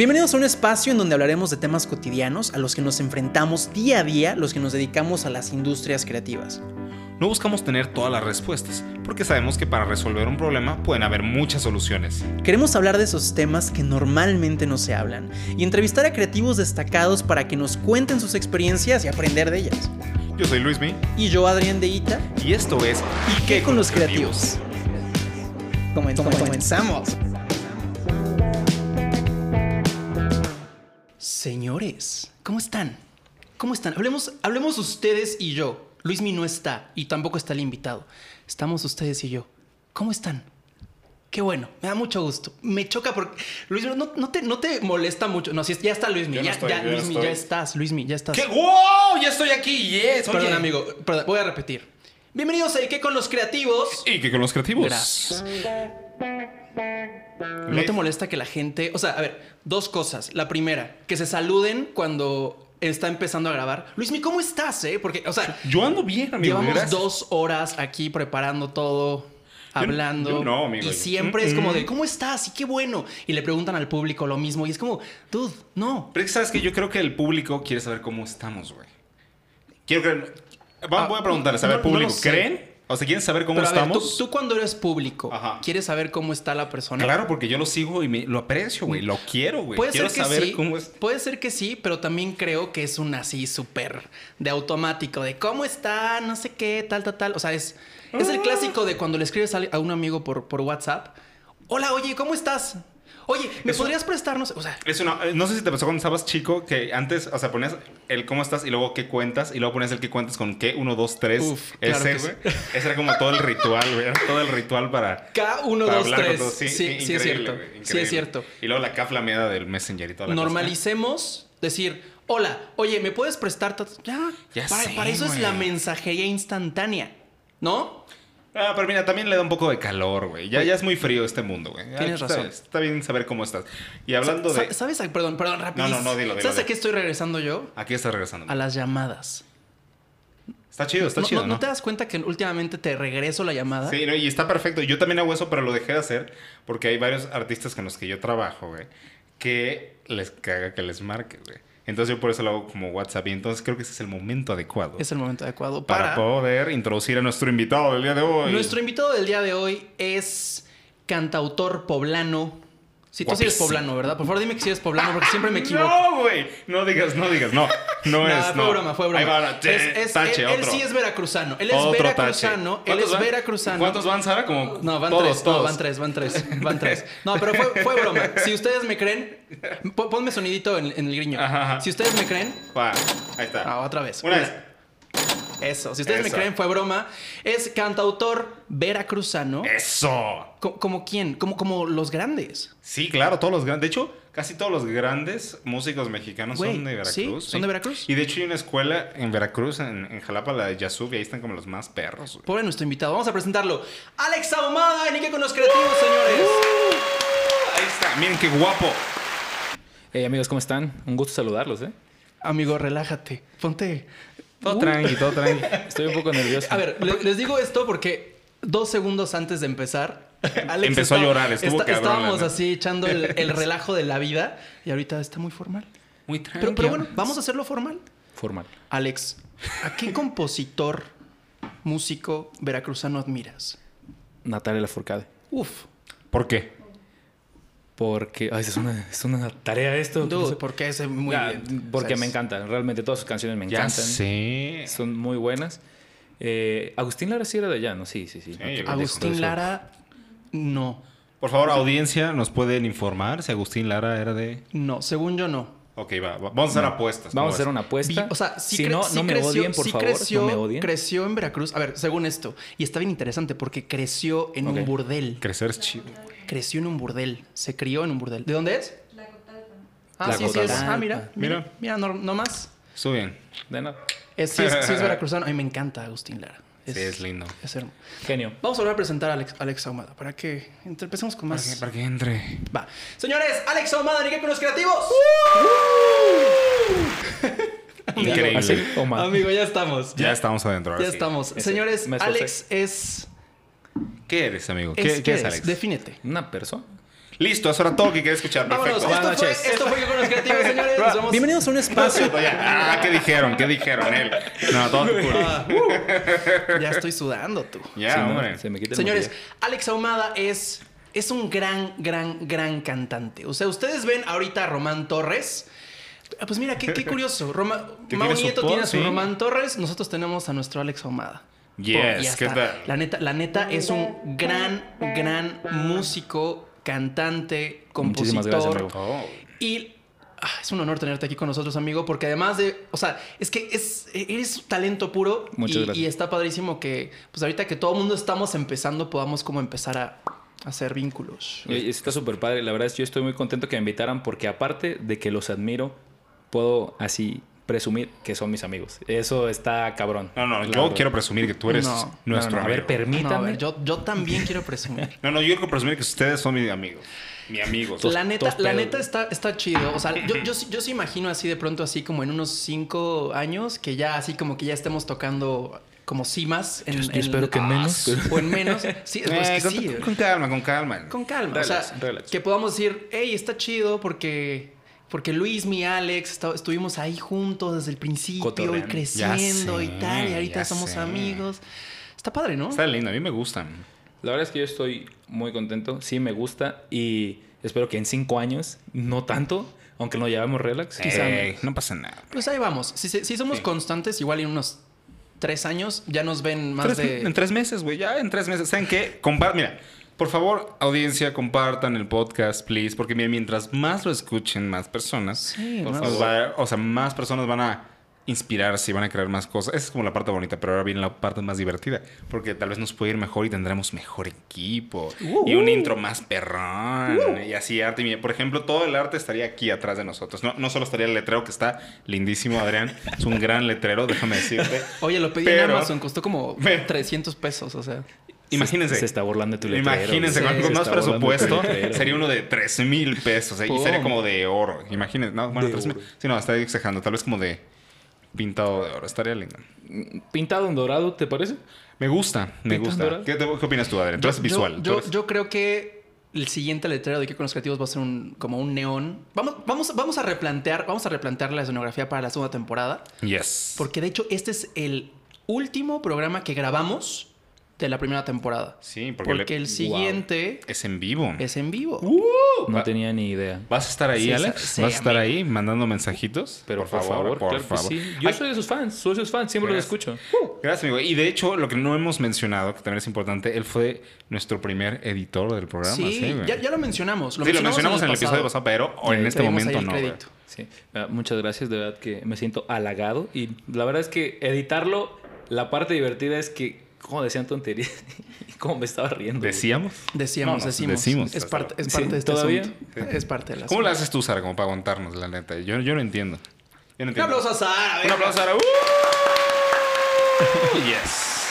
Bienvenidos a un espacio en donde hablaremos de temas cotidianos a los que nos enfrentamos día a día los que nos dedicamos a las industrias creativas. No buscamos tener todas las respuestas, porque sabemos que para resolver un problema pueden haber muchas soluciones. Queremos hablar de esos temas que normalmente no se hablan y entrevistar a creativos destacados para que nos cuenten sus experiencias y aprender de ellas. Yo soy Luismi. Y yo, Adrián de Ita. Y esto es ¿Y qué con los creativos? Comen- comenzamos. Señores, ¿cómo están? ¿Cómo están? Hablemos, hablemos ustedes y yo. Luismi no está y tampoco está el invitado. Estamos ustedes y yo. ¿Cómo están? Qué bueno, me da mucho gusto. Me choca porque. Luis, no, no te, no te molesta mucho. No, si ya está Luismi. No ya, estoy, ya, no Luismi, ya estás, Luismi, ya estás. ¡Qué wow! Ya estoy aquí, yes. oye. Perdón, amigo. Perdón, voy a repetir. Bienvenidos a ¿Y qué con los creativos? ¿Y qué con los creativos? Gracias. ¿No te molesta que la gente... O sea, a ver, dos cosas. La primera, que se saluden cuando está empezando a grabar. Luismi, ¿cómo estás, eh? Porque, o sea, Yo ando bien, amigo. llevamos gracias. dos horas aquí preparando todo, hablando. yo no, amigo. Y siempre es Mm, como mm. de, ¿cómo estás? Y qué bueno. Y le preguntan al público lo mismo. Y es como, dude, no. Pero es que sabes que yo creo que el público quiere saber cómo estamos, güey. Quiero. Va- Ah, voy a preguntarles, a ver, no- público. ¿creen? O sea, ¿quieren saber cómo Pero a ver, estamos? tú, tú cuando eres público, Ajá. ¿quieres saber cómo está la persona? Claro, porque yo lo sigo y me, lo aprecio, güey. Lo quiero, güey. Puede Quiero ser que saber sí, cómo es. puede ser que sí, pero también creo que es un así súper de automático, de cómo está, no sé qué, tal, tal, tal. O sea, es, es Ah. el clásico de cuando le escribes a a un amigo por, por WhatsApp. Hola, oye, ¿cómo estás? Oye, ¿me Eso- podrías prestarnos? O sea, Es una, eh, no sé si te pasó cuando estabas chico que antes, o sea, ponías el cómo estás y luego qué cuentas y luego ponías el qué cuentas con qué, uno, dos, tres. Uf, claro ese, que güey. Ese era como todo el ritual, güey. Era todo el ritual para. K1, para 2, hablar con 3. todos. Sí, sí, sí es cierto. Sí es cierto. Y luego la K flameada del Messenger y toda la cosa. Normalicemos decir, hola, oye, ¿me puedes prestar? ta- Ya, Ya para, sé, para eso es la mensajería instantánea, ¿no? Ah, pero mira, también le da un poco de calor, güey. Ya, ya es muy frío este mundo, güey. Tienes razón. Está bien saber cómo estás. Y hablando de. ¿Sabes? a- Perdón, perdón, rápido. no, no, dilo, dilo, ¿Sabes a dilo. qué estoy regresando yo? Aquí estás regresando. A las llamadas. Está chido, está no, chido, no- ¿no? ¿no te das cuenta que últimamente te regreso la llamada? Sí, no, y está perfecto. Yo también hago eso, pero lo dejé de hacer porque hay varios artistas con los que yo trabajo, güey, que les caga que les marque, güey. Entonces yo por eso lo hago como WhatsApp y entonces creo que ese es el momento adecuado Es el momento adecuado para, para... poder introducir a nuestro invitado del día de hoy. Nuestro invitado del día de hoy es cantautor poblano. Si tú sí eres poblano, ¿verdad? Por favor, dime que si eres poblano porque siempre me equivoco. No, güey. No digas, no digas, no. No Nah, es, fue no. broma, fue broma. Ahí va, Es- es- tache, él, sí es veracruzano. Él es Otro veracruzano. Él es veracruzano. ¿Cuántos van, Sara? Como No, van todos, tres. todos. No, van tres, van tres. Van tres. No, pero fue, fue broma. Si ustedes me creen, po- ponme sonidito en, en el griño. Ajá, ajá. Si ustedes me creen, Va, ahí está. ah, otra vez. Una vez. Eso. Si ustedes me creen, fue broma. Es cantautor veracruzano. Eso. Co- ¿Como quién? Como, como los grandes. Sí, claro, todos los grandes. De hecho, casi todos los grandes músicos mexicanos Güey, son de Veracruz. ¿sí? ¿Son de Veracruz? Y de hecho hay una escuela en Veracruz, en, en Jalapa, la de Yasub, y ahí están como los más perros. güey. Pobre nuestro invitado. Vamos a presentarlo. Alex Ahumada, en Ike con los creativos, señores. Ahí está, miren qué guapo. Hey amigos, ¿cómo están? Un gusto saludarlos, ¿eh? Amigo, relájate. Ponte. Todo Uh. tranqui, todo tranqui. Estoy un poco nervioso. A ver, le- les digo esto porque dos segundos antes de empezar, Alex Empezó a llorar, estuvo cabrón, Estábamos así echando el, el relajo de la vida y ahorita está muy formal. Muy tranqui. Pero, pero bueno, vamos a hacerlo formal. Formal. Alex, ¿a qué compositor, músico veracruzano admiras? Natalia Lafourcade. Uf, ¿Por qué? Porque... Ay, es una, es una tarea esto. dude, porque es muy bien. Porque me encanta. Realmente todas sus canciones me Ya encantan. sé. Son muy buenas. Eh, Agustín Lara sí era de allá, ¿no? Sí, sí, sí. Agustín. Lara, no. Por favor, audiencia, ¿nos pueden informar si Agustín Lara era de...? No, según yo no. Ok, va, va. vamos a hacer apuestas. Vamos a hacer una apuesta. Vi- o sea, sí si cre- no, sí no me creció- odien, por sí favor. Creció, no me odien. creció en Veracruz. A ver, según esto. Y está bien interesante porque creció en un burdel. Crecer es chido. Creció en un burdel. Se crió en un burdel. ¿De dónde es? Ah, sí, sí es. Ah, mira. Mira, Mira. mira, no, no más. Estuvo bien. De nada. Es, sí, es, sí es veracruzano. A mí me encanta Agustín Lara. Sí, es lindo. es hermoso. Genio. Vamos a volver a presentar a Alex, Alex Ahumada para que empecemos con Para que, más. para que entre. Va. Señores, Alex Ahumada, ¿ni qué con los creativos? Increíble. Amigo, ya estamos. Ya estamos adentro. Ya sí. estamos. Ese- Señores. Alex es. ¿Qué eres, amigo? es ¿Qué, qué ¿qué es, Alex? Defínete. Una persona. Listo, eso era todo que quería escuchar. Vámonos. Perfecto. Esto Buenas fue, noches. esto fue con los creativos, señores. Nos vemos. Bienvenidos a un espacio. Ah, ¿qué dijeron? ¿Qué dijeron él? No, todo tu culo. Ah, uh, ya estoy sudando tú. Ya, Sí, no, hombre. se me quita el Señores. Alex Ahumada es, es un gran, gran, gran cantante. O sea, ustedes ven ahorita a Román Torres. Ah, Pues mira, qué, qué curioso. Roma, Mau Nieto tiene a su sí. Román Torres, nosotros tenemos a nuestro Alex Ahumada. Yes, ¿qué tal? La neta, la neta es un gran, gran músico, cantante, Muchísimas compositor. gracias, amigo. Y ah, es un honor tenerte aquí con nosotros, amigo, porque además de, o sea, es que es, eres talento puro y, y está padrísimo que, pues ahorita que todo el mundo estamos empezando, podamos como empezar a, hacer vínculos. Está súper padre. La verdad es que yo estoy muy contento que me invitaran porque aparte de que los admiro, puedo así presumir que son mis amigos. Eso está cabrón. No, no, yo quiero presumir que tú eres No. Nuestro no, no, a ver, amigo. permítame. No, a ver, yo, yo también quiero presumir. No, no, yo quiero presumir que ustedes son mis amigos. Mi amigos. Tos- la neta, la neta está, está chido. O sea, yo, yo, sí- yo sí imagino así de pronto, así como en unos cinco años, que ya así como que ya estemos tocando como cimas. En, Yo- yo en- espero que en menos, Ah, O en menos. Sí, es, Eh, es que con, sí. con calma, con calma. Con calma. Relax, o sea, relax. que podamos decir, hey, está chido porque, porque Luis, mi Alex, estuvimos ahí juntos desde el principio y creciendo y tal, y ahorita somos sé. amigos. Está padre, ¿no? Está lindo, a mí me gustan. La verdad es que yo estoy muy contento. Sí, me gusta y espero que en cinco años, no tanto, aunque nos llevamos relax. Quizá Ey, no pasa nada. Pues ahí vamos. Si, si somos Sí. constantes, igual en unos tres años ya nos ven más Tres- de... En tres meses, güey, ya en tres meses. ¿Saben qué? Compar Mira, por favor, audiencia, compartan el podcast, please. Porque mira, mientras más lo escuchen más personas, Sí, nos más- va a- o sea, más personas van a inspirarse y van a crear más cosas. Esa es como la parte bonita, pero ahora viene la parte más divertida. Porque tal vez nos puede ir mejor y tendremos mejor equipo. y un intro más perrón. Y así arte. Por ejemplo, todo el arte estaría aquí atrás de nosotros. No, no solo estaría el letrero, que está lindísimo, Adrián. Es un gran letrero, déjame decirte. Oye, lo pedí Pero- en Amazon, costó como Ve. 300 pesos, o sea... Imagínense. Se está burlando de tu letrero. Imagínense, con, con más presupuesto sería uno de 13 mil pesos. ¿eh? Y sería como de oro. Imagínense. No, bueno, De 3,000. oro. Sí, no, estaría exagerando. Tal vez como de pintado de oro. Estaría lindo. Pintado en dorado, ¿te parece? Me gusta, me ¿Pintas gusta. ¿Qué, te- qué opinas tú, Adrián? Tú eres Yo- visual. Yo, tú eres- yo creo que el siguiente letrero de que con los creativos va a ser un, como un neón. Vamos, vamos, vamos a replantear, vamos a replantear la escenografía para la segunda temporada. Yes. Porque de hecho, este es el último programa que grabamos de la primera temporada. Sí, porque, Porque, le- el siguiente es en vivo. es en vivo. No Va- tenía ni idea. ¿Vas a estar ahí, Sí, Alex? sí, ¿Vas a estar amigo. ahí mandando mensajitos? Pero por, favor, por claro que favor. sí. Yo Ay, soy de sus fans, soy de sus fans, siempre los Gracias. escucho. Gracias, amigo. Y de hecho, lo que no hemos mencionado, que también es importante, él fue nuestro primer editor del programa. sí, güey. ya, ya lo mencionamos. sí, lo mencionamos en el episodio pasado, pero en este momento no. Sí, Ah, muchas gracias, de verdad que me siento halagado y la verdad es que editarlo, la parte divertida es que, como decían tonterías, y cómo me estaba riendo. ¿Decíamos? Decíamos, No, no, decimos. decimos. Es parte, es Sí, parte de este ¿todavía? asunto. Es parte de la ¿Cómo lo haces tú, Sara, como para aguantarnos, la neta? Yo, yo no entiendo. Yo no Un entiendo. aplauso a Sara. Un aplauso a Sara. ¡Uh! yes.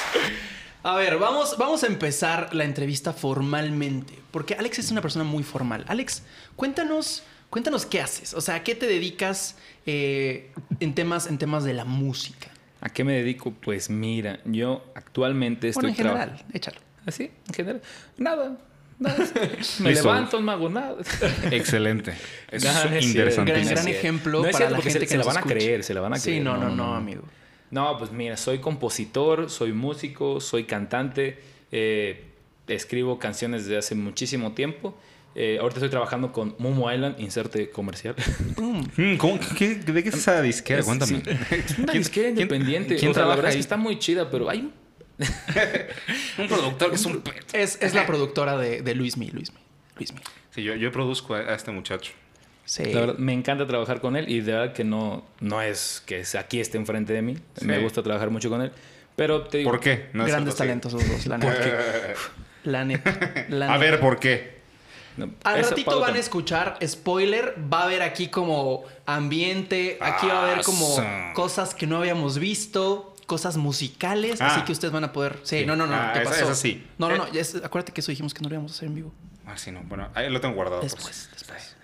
A ver, vamos, vamos a empezar la entrevista formalmente. Porque Alex es una persona muy formal. Alex, cuéntanos, cuéntanos qué haces. O sea, ¿a qué te dedicas eh, en, temas, en temas de la música? ¿A qué me dedico? Pues mira, yo actualmente estoy Bueno, en general, trabajando- échalo. ¿Así? ¿En general? Nada. nada. Me Listo. levanto, no hago nada. Excelente. Eso No, es interesante. Gran, es gran cierto. ejemplo No es para cierto la gente se- que se la van a escucha. creer, se la van a Sí, creer. no, no, No, no, no, no. amigo. No, pues mira, soy compositor, soy músico, soy cantante, eh, escribo canciones desde hace muchísimo tiempo. Eh, ahorita estoy trabajando con Momo Island, inserte comercial. Mm, ¿cómo- qué- ¿De qué es esa disquera? Es- Cuéntame. Es una ¿Quién- disquera independiente. ¿Quién o sea, la trabaja verdad es ahí? que está muy chida, pero hay Un productor que es un... Es, es la productora de, de Luismi, Luismi. Luismi. Sí, yo, yo produzco a, a este muchacho. Sí. La verdad, me encanta trabajar con él y de verdad que no, no es que es- aquí esté enfrente de mí. Sí. Me gusta trabajar mucho con él. Pero te digo, ¿Por qué? No Grandes talentos los dos, la neta. La neta. la A neta. ver, ¿por qué? Al ratito van a escuchar, spoiler, va a haber aquí como ambiente, aquí va a haber como cosas que no habíamos visto, cosas musicales, Ah. así que ustedes van a poder... Sí, Sí. no, no, no, Ah, ¿qué esa- pasó? esa sí. No, no, Eh. no, es- acuérdate que eso dijimos que no lo íbamos a hacer en vivo. Ah, sí, no. Bueno, ahí lo tengo guardado. por Después, después.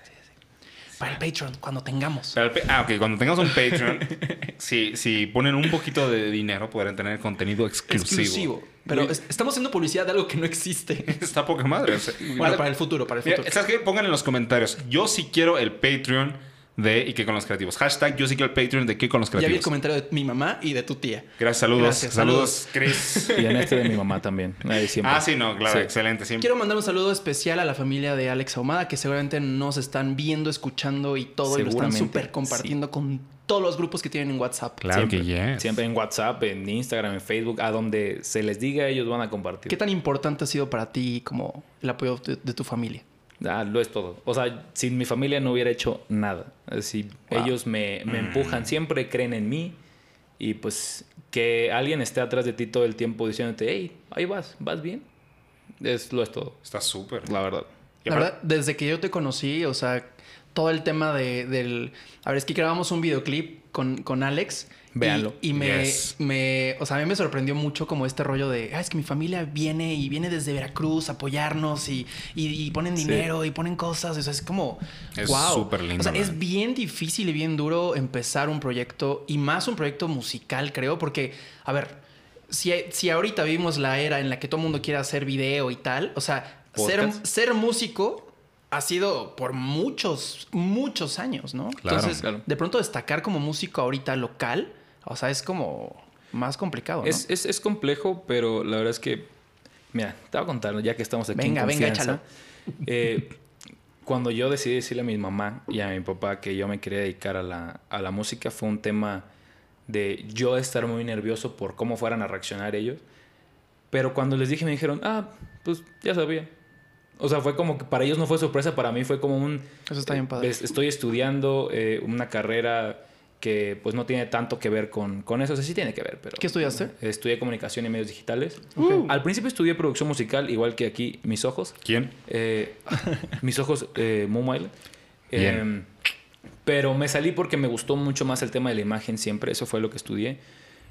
Para el Patreon, cuando tengamos. Para el pa- ah, ok. Cuando tengamos un Patreon, si, si ponen un poquito de dinero, podrán tener contenido exclusivo. Exclusivo. Pero es- estamos haciendo publicidad de algo que no existe. Está poca madre. o sea, Bueno, para el futuro, para el Mira, futuro. ¿Sabes qué? Pongan en los comentarios. Yo sí quiero el Patreon de Y qué con los creativos. Hashtag yo sí quiero el Patreon de qué con los Ya vi el creativos. comentario de mi mamá y de tu tía. Gracias, saludos. Gracias, saludos, Chris. Y en este de mi mamá también. Ahí siempre. ah, sí, no, claro, Sí. excelente. Siempre. Quiero mandar un saludo especial a la familia de Alex Ahumada, que seguramente nos están viendo, escuchando y todo, y lo están súper compartiendo con todos los grupos que tienen en WhatsApp. Claro siempre, que yes. Siempre en WhatsApp, en Instagram, en Facebook, a donde se les diga, ellos van a compartir. ¿Qué tan importante ha sido para ti como el apoyo de, de tu familia? Ah, lo es todo. O sea, sin mi familia no hubiera hecho nada. Así, Wow. ellos me, me Mm. empujan, siempre creen en mí. Y pues que alguien esté atrás de ti todo el tiempo diciéndote, hey, ahí vas, vas bien. Es, lo es todo, Está súper. la verdad. La verdad, desde que yo te conocí, o sea, todo el tema de, del... A ver, es que grabamos un videoclip con, con Alex. Véanlo. Y, me, Yes. me... O sea, a mí me sorprendió mucho como este rollo de... Ah, es que mi familia viene y viene desde Veracruz a apoyarnos y, y, y ponen Sí. dinero y ponen cosas. O sea, es como... Es wow. súper lindo, O sea, es bien difícil y bien duro empezar un proyecto y más un proyecto musical, creo, porque, a ver, si, si ahorita vivimos la era en la que todo el mundo quiere hacer video y tal, o sea, ser, ser músico ha sido por muchos, muchos años, ¿no? Claro. Entonces, Claro. de pronto destacar como músico ahorita local, o sea, es como más complicado, ¿no? Es, es, es complejo, pero la verdad es que, mira, te voy a contar, ya que estamos aquí Venga, en venga, confianza. Eh, cuando yo decidí decirle a mi mamá y a mi papá que yo me quería dedicar a la, a la música, fue un tema de yo estar muy nervioso por cómo fueran a reaccionar ellos. Pero cuando les dije, me dijeron, ah, pues ya sabía. O sea, fue como que para ellos no fue sorpresa, para mí fue como un... Eso está bien padre. Es- Estoy estudiando eh, una carrera que pues no tiene tanto que ver con, con eso. O sea, sí tiene que ver, pero... ¿Qué estudiaste? Estudié comunicación y medios digitales. Ok. Al principio estudié producción musical, igual que aquí mis ojos. ¿Quién? Eh, mis ojos, eh. Bien. Eh, pero me salí porque me gustó mucho más el tema de la imagen siempre. Eso fue lo que estudié.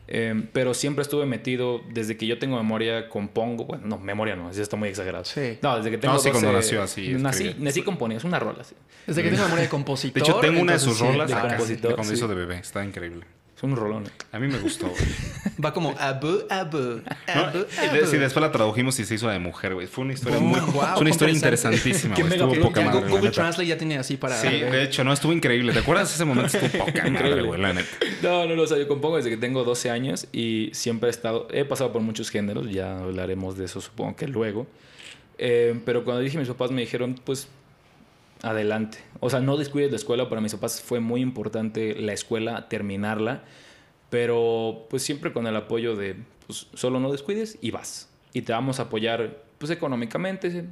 Eh, pero siempre estuve metido, desde que yo tengo memoria, compongo. Bueno, no, memoria no, eso está muy exagerado. Sí. No, desde que tengo No, sí, cuando 12, nació así, Nací, nací componiendo, es una rola. sí. Desde que tengo memoria de De compositor. hecho, tengo una de sus rolas de compositor, de cuando sí. hizo de bebé. Está increíble. Es un rolón. A mí me gustó, güey. Va como abu, abu, No, abu, abu. sí, después la tradujimos y se hizo de mujer, güey. Fue una historia Boom, muy... wow, es una historia interesantísima, güey. Estuvo poca Ya madre, Google la neta. Translate ya tiene así para... Sí, de hecho, no, estuvo increíble. ¿Te acuerdas de ese momento? Estuvo poca madre, Increíble. güey, la neta. No, no, no, o sea, yo compongo desde que tengo 12 años y siempre he estado, he pasado por muchos géneros, ya hablaremos de eso supongo que luego. Eh, pero cuando dije a mis papás me dijeron, pues, adelante. O sea, no descuides la escuela, para mis papás fue muy importante la escuela, terminarla, pero pues siempre con el apoyo de, pues, solo no descuides y vas. Y te vamos a apoyar, pues, económicamente,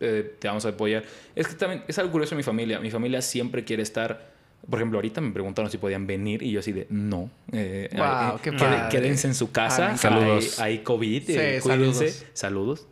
eh, te vamos a apoyar. Es que también es algo curioso en mi familia. Mi familia siempre quiere estar. Por ejemplo, ahorita me preguntaron si podían venir y yo así de no. Eh, Wow, eh, qué quede- padre. Quédense en su casa. Ah, Saludos. Hay, hay COVID. Sí, eh, cuídense. saludos. Saludos.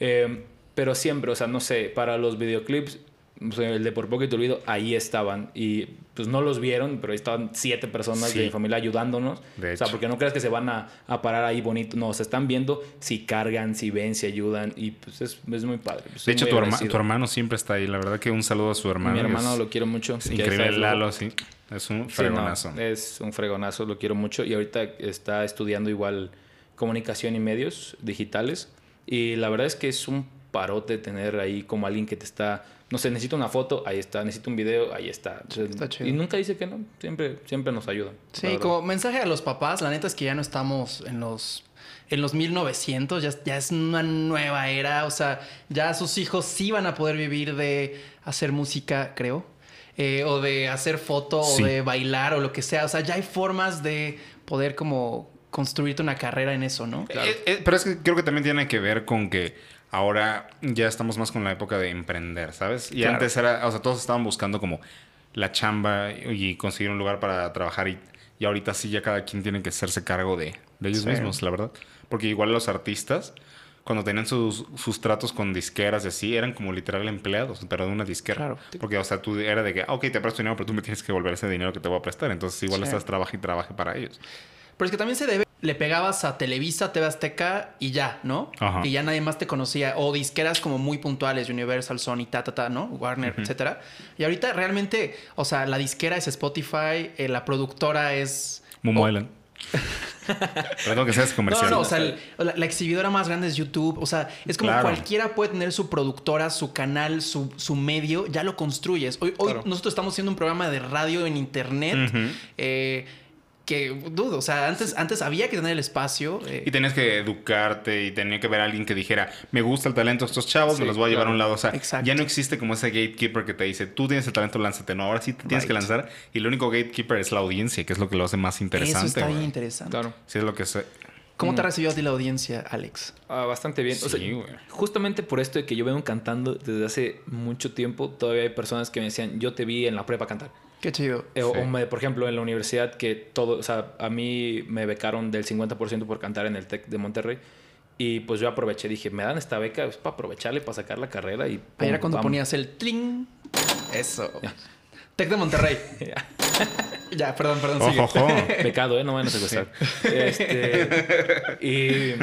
Eh, pero siempre, o sea, no sé, para los videoclips, o sea, el de Por Poco y Te Olvido, ahí estaban. Y pues no los vieron, pero ahí estaban siete personas Sí. de mi familia ayudándonos. O sea, porque no creas que se van a, a parar ahí bonito. No, se están viendo si cargan, si ven, si ayudan. Y pues es, es muy padre. Pues, De hecho, tu, herma- tu hermano siempre está ahí. La verdad que un saludo a su hermano. Mi hermano es, lo quiero mucho. es increíble. Lalo, sí. Es un Sí, no, fregonazo. es un fregonazo, lo quiero mucho. Y ahorita está estudiando igual comunicación y medios digitales. Y la verdad es que es un parote tener ahí como alguien que te está, no sé, necesito una foto, ahí está, necesito un video, ahí está. Chido. Y nunca dice que no, siempre, siempre nos ayuda. Sí, como mensaje a los papás, la neta es que ya no estamos en los en los 1900, ya, ya es una nueva era, o sea, ya sus hijos sí van a poder vivir de hacer música, creo, eh, o de hacer foto, Sí. o de bailar, o lo que sea, o sea, ya hay formas de poder como construirte una carrera en eso, ¿no? Eh, eh, pero es que creo que también tiene que ver con que ahora ya estamos más con la época de emprender, ¿sabes? Y Claro. antes era, o sea, todos estaban buscando como la chamba y conseguir un lugar para trabajar y, y ahorita sí ya cada quien tiene que hacerse cargo de, de ellos Sí. mismos, la verdad. Porque igual los artistas, cuando tenían sus, sus tratos con disqueras y así, eran como literal empleados, pero de una disquera. Claro. Porque, o sea, tú era de que, ah, ok, te presto dinero, pero tú me tienes que devolver ese dinero que te voy a prestar. Entonces igual Sí. estás trabaja y trabaje para ellos. Pero es que también se debe le pegabas a Televisa, TV Azteca y ya, ¿no? Ajá. Y ya nadie más te conocía. O disqueras como muy puntuales, Universal, Sony, ta, ta, ta, ¿no? Warner, etcétera. Y ahorita realmente, o sea, la disquera es Spotify, eh, la productora es... Momo o- Island. Perdón que seas comercial. no, no, o sea, el- la, la exhibidora más grande es YouTube. O sea, es como Claro. cualquiera puede tener su productora, su canal, su, su medio, ya lo construyes. Hoy, hoy Claro. nosotros estamos haciendo un programa de radio en internet. Eh, que dudo, o sea, antes, antes había que tener el espacio. eh, Y tenías que educarte y tenía que ver a alguien que dijera, me gusta el talento de estos chavos, me los voy a llevar a un lado. O sea, Exacto. ya no existe como ese gatekeeper que te dice, tú tienes el talento, lánzate. No, ahora sí te tienes que lanzar. Y el único gatekeeper es la audiencia, que es lo que lo hace más interesante. eso está bien interesante. Claro. Sí, es lo que sé. ¿Cómo te ha recibido a ti la audiencia, Alex? Ah, bastante bien. O sea, Sí, güey. justamente por esto de que yo vengo cantando desde hace mucho tiempo, todavía hay personas que me decían, yo te vi en la prepa cantar. Qué chido. Eh, Sí. o me- por ejemplo, en la universidad que todo, o sea, a mí me becaron del 50% por cantar en el TEC de Monterrey. Y pues yo aproveché, dije, me dan esta beca es para aprovecharle, para sacar la carrera y... Ahí era cuando vamos. ponías el tling. Eso. Tec de Monterrey. ya, perdón, perdón. sigue. Ojo, ojo. Pecado, ¿eh? No van a secuestrar. Este, y,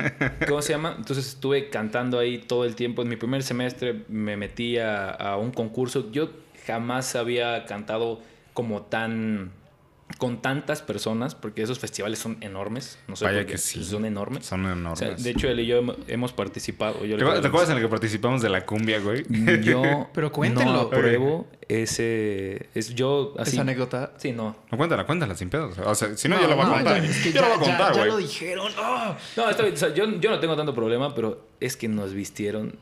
¿cómo se llama? Entonces estuve cantando ahí todo el tiempo. En mi primer semestre me metí a, a un concurso. Yo jamás había cantado como tan... Con tantas personas, porque esos festivales son enormes. No sé Vaya por qué, que sí. Son enormes. Son O enormes. sea, de hecho, él y yo hem- hemos participado. Yo ¿Te, acuerdas- te acuerdas en el que participamos de la cumbia, güey? Yo Pero cuéntenlo. no apruebo ese... Es yo así... Esa anécdota. Sí, no. No, cuéntala, cuéntala, sin pedos. O sea, si no, yo la voy a no, contar. ya, es que yo la ya- voy a ya- contar, Ya güey. lo dijeron. ¡Ah! No, está bien. O sea, yo, yo no tengo tanto problema, pero es que nos vistieron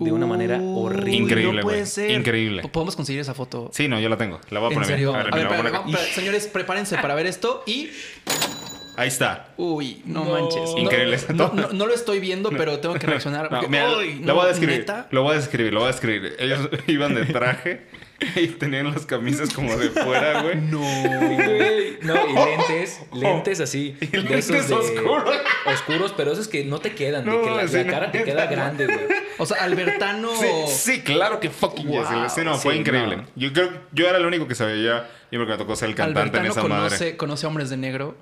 de una manera horrible. Increíble, No puede güey. ser. Increíble. Podemos conseguir esa foto. Sí, no, yo la tengo. La voy a ¿En poner bien. serio? A A ver, ver, mira, a vamos, señores, prepárense para ver esto y. Ahí está. Uy, no, No. manches. Increíble. No, no- no lo estoy viendo, pero tengo que reaccionar. No, porque, mira, uy, lo no, voy a describir. ¿neta? Lo voy a describir, lo voy a describir. Ellos iban de traje y tenían las camisas como de fuera, güey. No. Güey, No, y lentes, lentes así. Y de lentes esos de- oscuros. Oscuros, pero esos que no te quedan, de No, que la, sí, la no, cara te queda no. grande, güey. O sea, Albertano. Sí, sí, claro que fucking yes. Wow, Sí, no, fue sí, increíble. no. Yo creo yo era el único que sabía. Yo creo que me tocó ser el cantante en esa madre. conoce, conoce a hombres de negro.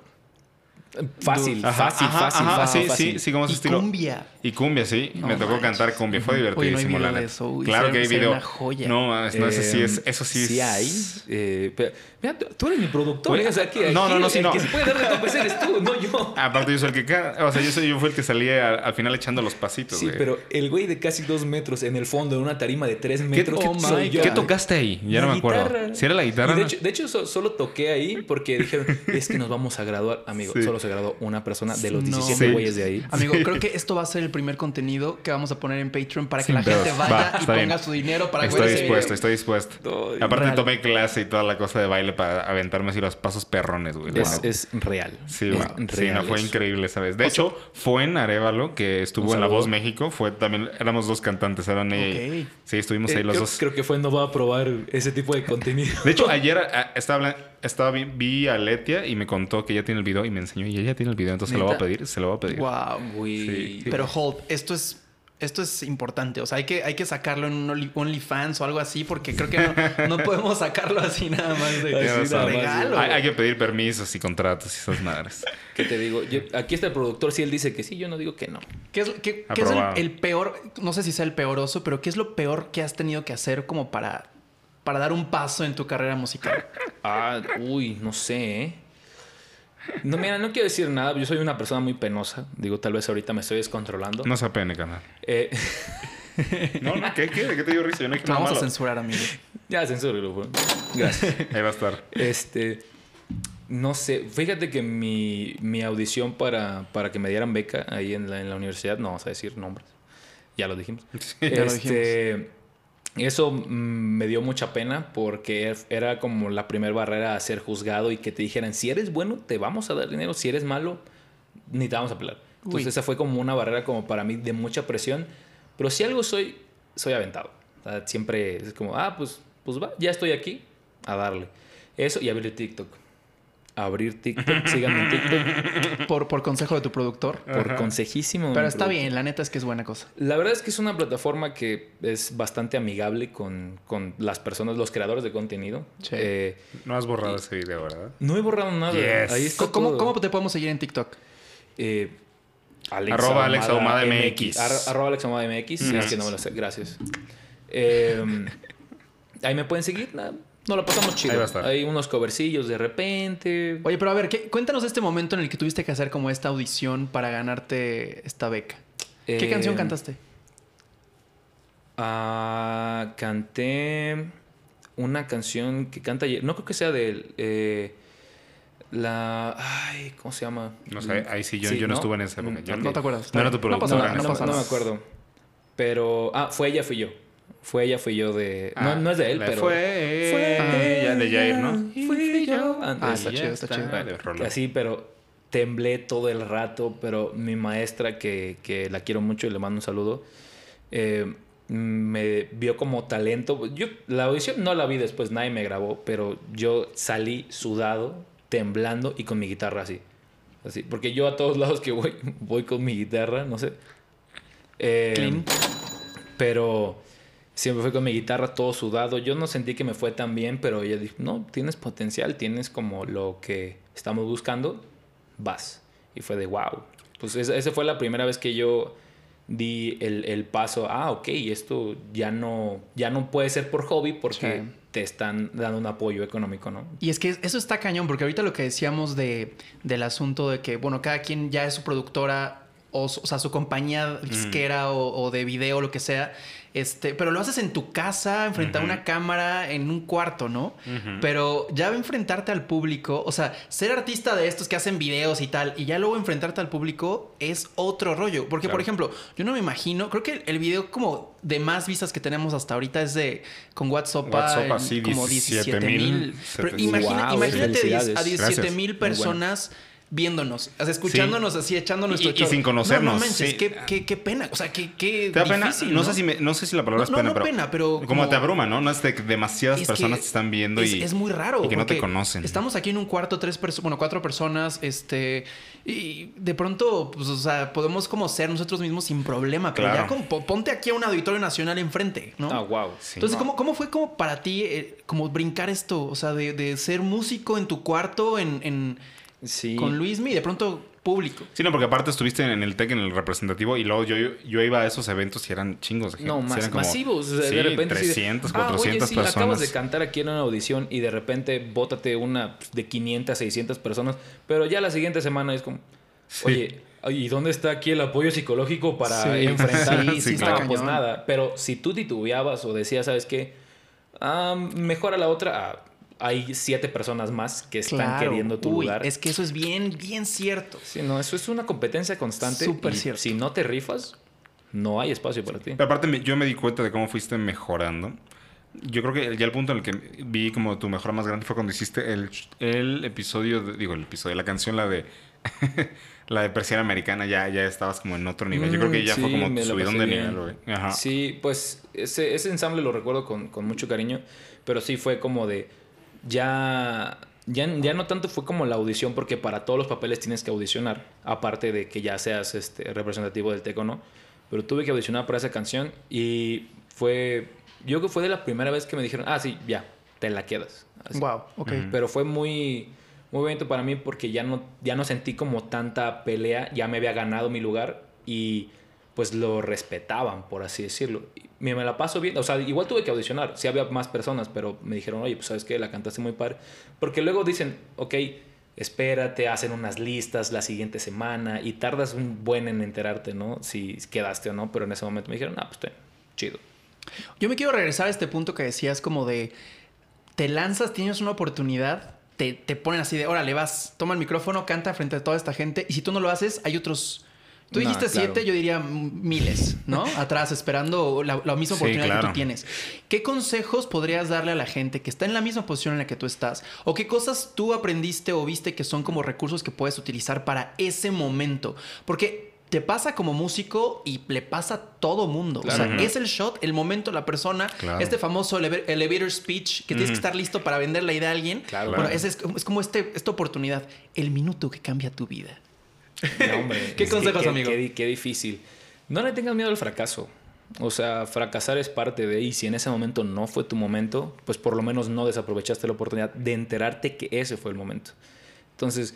Fácil, Ajá, fácil, ajá, fácil, ajá, fácil, sí, fácil. sí, sí, como ese Y estilo. cumbia. Y cumbia, sí. No me tocó manches. cantar cumbia. Fue Uy, no hay divertidísimo, video la de neta. eso. Uy, claro que hay video. una joya. No, no, sí es. Eh, Eso sí es. Sí hay. eh, pero- mira, tú- tú eres mi productor. Oye. O sea, que no, aquí no, no, sí, no. que se puede dar de topes eres tú, no yo. Aparte, yo soy el que. O sea, yo, soy, yo fui el que salía al, al final echando los pasitos, Sí, güey. pero el güey de casi dos metros en el fondo de una tarima de tres ¿Qué, metros. qué- Oh soy my yo. qué tocaste ahí? Ya La no me acuerdo. guitarra. Si era la guitarra. De ¿no? hecho, de hecho, so- solo toqué ahí porque dijeron, es que nos vamos a graduar. Amigo, Sí. solo se graduó una persona de los No. 17 Sí. güeyes de ahí. Amigo, creo que esto va a ser el primer contenido que vamos a poner en Patreon para que Sin la gente vaya Va, y ponga bien. su dinero para Estoy ver ese dispuesto, estoy dispuesto. No, Aparte real. tomé clase y toda la cosa de baile para aventarme así los pasos perrones, güey. Es, real. Sí, Es. Sí, no, fue increíble, ¿sabes? De hecho, fue en Arevalo, que estuvo en La. Voz México. Fue también, éramos dos cantantes, eran ella y- Ok. Sí, estuvimos Eh, ahí los dos. creo que fue no va a probar ese tipo de contenido. De hecho, ayer estaba, estaba vi, a Letia y me contó que ya tiene el video y me enseñó y ella tiene el video, entonces se lo voy a pedir, se lo voy a pedir. Wow. Güey. Sí. Pero hold, esto es esto es importante, o sea, hay que, hay que sacarlo en un Only- OnlyFans o algo así, porque creo que no, no podemos sacarlo así nada más de, Así de nada más, regalo. Hay, hay que pedir permisos y contratos y esas madres. ¿Qué te digo? Yo- aquí está el productor, si él dice que sí, yo no digo que no. ¿Qué es, qué- qué es el, peor, no sé si sea el peoroso, pero qué es lo peor que has tenido que hacer como para, para dar un paso en tu carrera musical? Ah, uy, no sé, ¿eh? No, mira, no quiero decir nada. Yo soy una persona muy penosa. Digo, tal vez ahorita me estoy descontrolando. No se apene, canal. Eh, No, no, ¿qué? ¿Qué? ¿De qué te dio risa? Yo no vamos a censurar, amigo. ya, censúralo, güey. Gracias. Ahí va a estar. Este, no sé, fíjate que mi, mi audición para, para que me dieran beca ahí en la, en la universidad, no vamos a decir nombres, ya lo dijimos. Ya lo Este, Eso mm, me dio mucha pena porque era como la primera barrera a ser juzgado y que te dijeran, si eres bueno, te vamos a dar dinero, si eres malo, ni te vamos a pelar. Entonces Uy. esa fue como una barrera como para mí de mucha presión, pero si algo soy, soy aventado. O sea, siempre es como, ah, pues, pues va, ya estoy aquí, a darle. Eso y abrir TikTok. Abrir TikTok, síganme en TikTok Por, por consejo de tu productor. por consejísimo. Pero está productor. bien, la neta es que es buena cosa. La verdad es que es una plataforma que es bastante amigable con, con las personas, los creadores de contenido. Sí. Eh, No has borrado ese video, ¿verdad? no he borrado nada. Yes. Ahí está ¿Cómo, todo. cómo te podemos seguir en TikTok? Eh, Arroba Alex Ahumada MX. Ar- arroba Alex MX. Es que no me lo sé. Gracias. Eh, ahí me pueden seguir. Nah, No lo pasamos chido. Ahí va a estar. Hay unos covercillos de repente. Oye, pero a ver, ¿qué- cuéntanos este momento en el que tuviste que hacer como esta audición para ganarte esta beca. ¿Qué Eh, canción cantaste? Ah, canté una canción que canta. No creo que sea de él. eh, la. Ay, ¿cómo se llama? No sé, ahí sí, yo, yo no, estuve en esa época. Mm, Yo ok. No te acuerdas. No era tu No pasa No, nada, no, no no me acuerdo. Pero. Ah, fue ella, fui yo. Fue ella, fui yo de. Ah, no, no es de él, pero. Fue, Fue ya de Jair, ¿no? ella, Fui yo. Ah, Ah, está chido, está chido. Vale. Así, pero temblé todo el rato, pero mi maestra, que, que la quiero mucho y le mando un saludo, eh, me vio como talento. Yo la audición no la vi después, nadie me grabó, pero yo salí sudado, temblando y con mi guitarra así. Así, porque yo a todos lados que voy, voy con mi guitarra, no sé. Eh, Clean. Pero siempre fue con mi guitarra todo sudado. Yo no sentí que me fue tan bien, pero ella dijo, no, tienes potencial, tienes como lo que estamos buscando, vas. Y fue de wow. Pues esa, esa fue la primera vez que yo di el, el paso, ah, ok, esto ya no, ya no puede ser por hobby porque Sí. te están dando un apoyo económico, ¿no? Y es que eso está cañón, porque ahorita lo que decíamos de, del asunto de que, bueno, cada quien ya es su productora o, sea, su compañía disquera o, o de video, lo que sea, este, pero lo haces en tu casa, enfrente a una cámara, en un cuarto, ¿no? Pero ya enfrentarte al público, o sea, ser artista de estos que hacen videos y tal, y ya luego enfrentarte al público es otro rollo. Porque, por ejemplo, yo no me imagino, creo que el video como de más vistas que tenemos hasta ahorita es de con WhatsApp, WhatsApp, en así, como 17 mil. 17,700. Imagina, Wow, imagínate a, felicidades. 10 a 17 Gracias. mil bueno. Viéndonos, o sea, escuchándonos así, echando nuestro Y- y sin conocernos, No, no manches, sí. qué, qué- qué pena. O sea, qué, qué Te da pena, no, sé si me- no sé si la palabra No, es no, pena, no pero, pena, pero como, como- te abruma, ¿no? No es de que demasiadas Es personas te están viendo es, y es muy raro. y que no te conocen. Estamos aquí en un cuarto, tres personas, bueno, cuatro personas, este, y de pronto, pues, o sea, podemos como ser nosotros mismos sin problema, pero Claro. ya como po- ponte aquí a un auditorio nacional enfrente, ¿no? Ah, wow. Sí. Entonces. ¿cómo, ¿cómo fue como para ti, eh, como brincar esto? O sea, de, de ser músico en tu cuarto, en, en- Sí. con Luismi, y de pronto público. Sí, no, porque aparte estuviste en el TEC, en el representativo, y luego yo, yo iba a esos eventos y eran chingos de gente. No, más, eran como- masivos. O sea, sí, de repente. sí de, 300, "Ah, oye, 400 sí, personas. Acabas de cantar aquí en una audición y de repente bótate una pues, de 500, 600 personas. Pero ya la siguiente semana es como, Sí. oye, ¿y dónde está aquí el apoyo psicológico para Sí. enfrentar? Sí, sí, está no, pues nada. Pero si tú titubeabas o decías, ¿sabes qué? Ah, mejor a la otra. ah, hay siete personas más que están Claro. queriendo tu Uy, lugar. Es que eso es bien, bien cierto. Sí, no, eso es una competencia constante. Súper cierto. Si no te rifas, no hay espacio para ti. Pero aparte, me- yo me di cuenta de cómo fuiste mejorando. Yo creo que ya el punto en el que vi como tu mejora más grande fue cuando hiciste el, el episodio, de- digo, el episodio, la canción, la de la de Persiana Americana, ya, ya estabas como en otro nivel. Yo creo que ya Mm, fue sí, como subidón de nivel, güey. Ajá. Sí, pues ese, ese ensamble lo recuerdo con, con mucho cariño, pero sí fue como de ya, ya, ya no tanto fue como la audición, porque para todos los papeles tienes que audicionar, aparte de que ya seas este, representativo del teco, ¿no? Pero tuve que audicionar para esa canción y fue, yo creo que fue de la primera vez que me dijeron, ah, sí, ya, te la quedas. Así. Wow, ok. Pero fue muy, muy bonito para mí porque ya no, ya no sentí como tanta pelea, ya me había ganado mi lugar y pues lo respetaban, por así decirlo. Me, me la paso bien, o sea, igual tuve que audicionar, sí había más personas, pero me dijeron, oye, pues sabes que la cantaste muy padre. Porque luego dicen, ok, espérate, hacen unas listas la siguiente semana y tardas un buen en enterarte, ¿no? Si quedaste o no, pero en ese momento me dijeron, ah, pues está chido. Yo me quiero regresar a este punto que decías como de te lanzas, tienes una oportunidad, te, te ponen así de, órale, vas, toma el micrófono, canta frente a toda esta gente y si tú no lo haces, hay otros... Tú No, dijiste claro. siete, yo diría miles, ¿no? Atrás, esperando la, la misma Sí, oportunidad que claro. tú tienes. ¿Qué consejos podrías darle a la gente que está en la misma posición en la que tú estás? ¿O qué cosas tú aprendiste o viste que son como recursos que puedes utilizar para ese momento? Porque te pasa como músico y le pasa a todo mundo. Claro. O sea, Ujú. es el shot, el momento, la persona, Claro. este famoso eleva- elevator speech que tienes que estar listo para vender la idea a alguien. Claro. Bueno, es, es como este, esta oportunidad, el minuto que cambia tu vida. No, hombre, ¿Qué que consejos, qué- amigo? Qué difícil. No le tengas miedo al fracaso. O sea, fracasar es parte de, y si en ese momento no fue tu momento, pues por lo menos no desaprovechaste la oportunidad de enterarte que ese fue el momento. Entonces,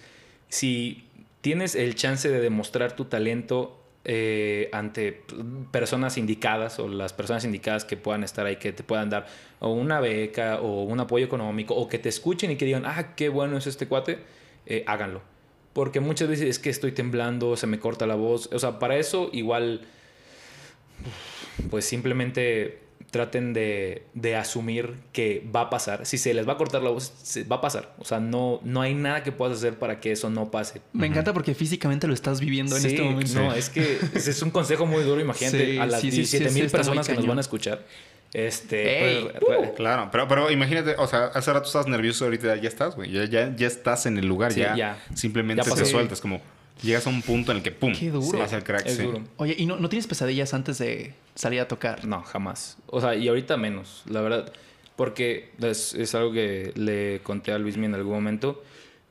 si tienes el chance de demostrar tu talento eh, ante personas indicadas o las personas indicadas que puedan estar ahí, que te puedan dar o una beca o un apoyo económico o que te escuchen y que digan, ah, qué bueno es este cuate, eh, háganlo. Porque muchas veces es que estoy temblando, se me corta la voz. O sea, para eso igual, pues simplemente traten de, de, asumir que va a pasar. Si se les va a cortar la voz, va a pasar. O sea, no, no hay nada que puedas hacer para que eso no pase. Me encanta porque físicamente lo estás viviendo sí, en este momento. No, es que es un consejo muy duro. Imagínate Sí, a las sí, sí, 17 sí, mil personas que nos van a escuchar. Este, Ey, pues, re- Claro, pero, pero imagínate, o sea, hace rato estabas nervioso, ahorita ya estás, güey. Ya, ya, ya estás en el lugar, Sí, ya, ya. simplemente Ya te sueltas, como llegas a un punto en el que pum, Qué duro. vas al crack, es sí. duro. Oye, ¿y no, no tienes pesadillas antes de salir a tocar? No, jamás. O sea, y ahorita menos, la verdad. Porque es, es algo que le conté a Luismi en algún momento.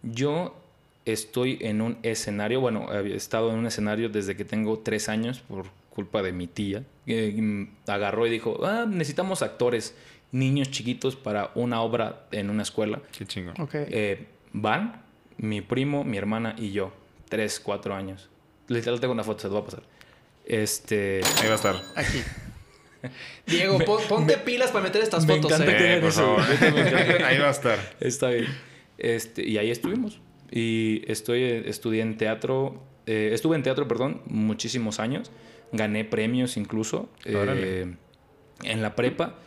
Yo estoy en un escenario, bueno, he estado en un escenario desde que tengo tres años por culpa de mi tía. Mm, agarró y dijo, ah, necesitamos actores, niños chiquitos para una obra en una escuela. Qué chingón. Ok. Eh, van mi primo, mi hermana y yo. Tres, cuatro años. Literal tengo una foto, se lo voy a pasar. Este... Ahí va a estar. Aquí. Diego, pon- ponte pilas para meter estas me fotos. encanta eh. que- Eh, por eso, favor. Ahí va a estar. Está bien. Este, y ahí estuvimos. Y estoy, estudié en teatro, eh, estuve en teatro, perdón, muchísimos años. Gané premios incluso eh, en la prepa.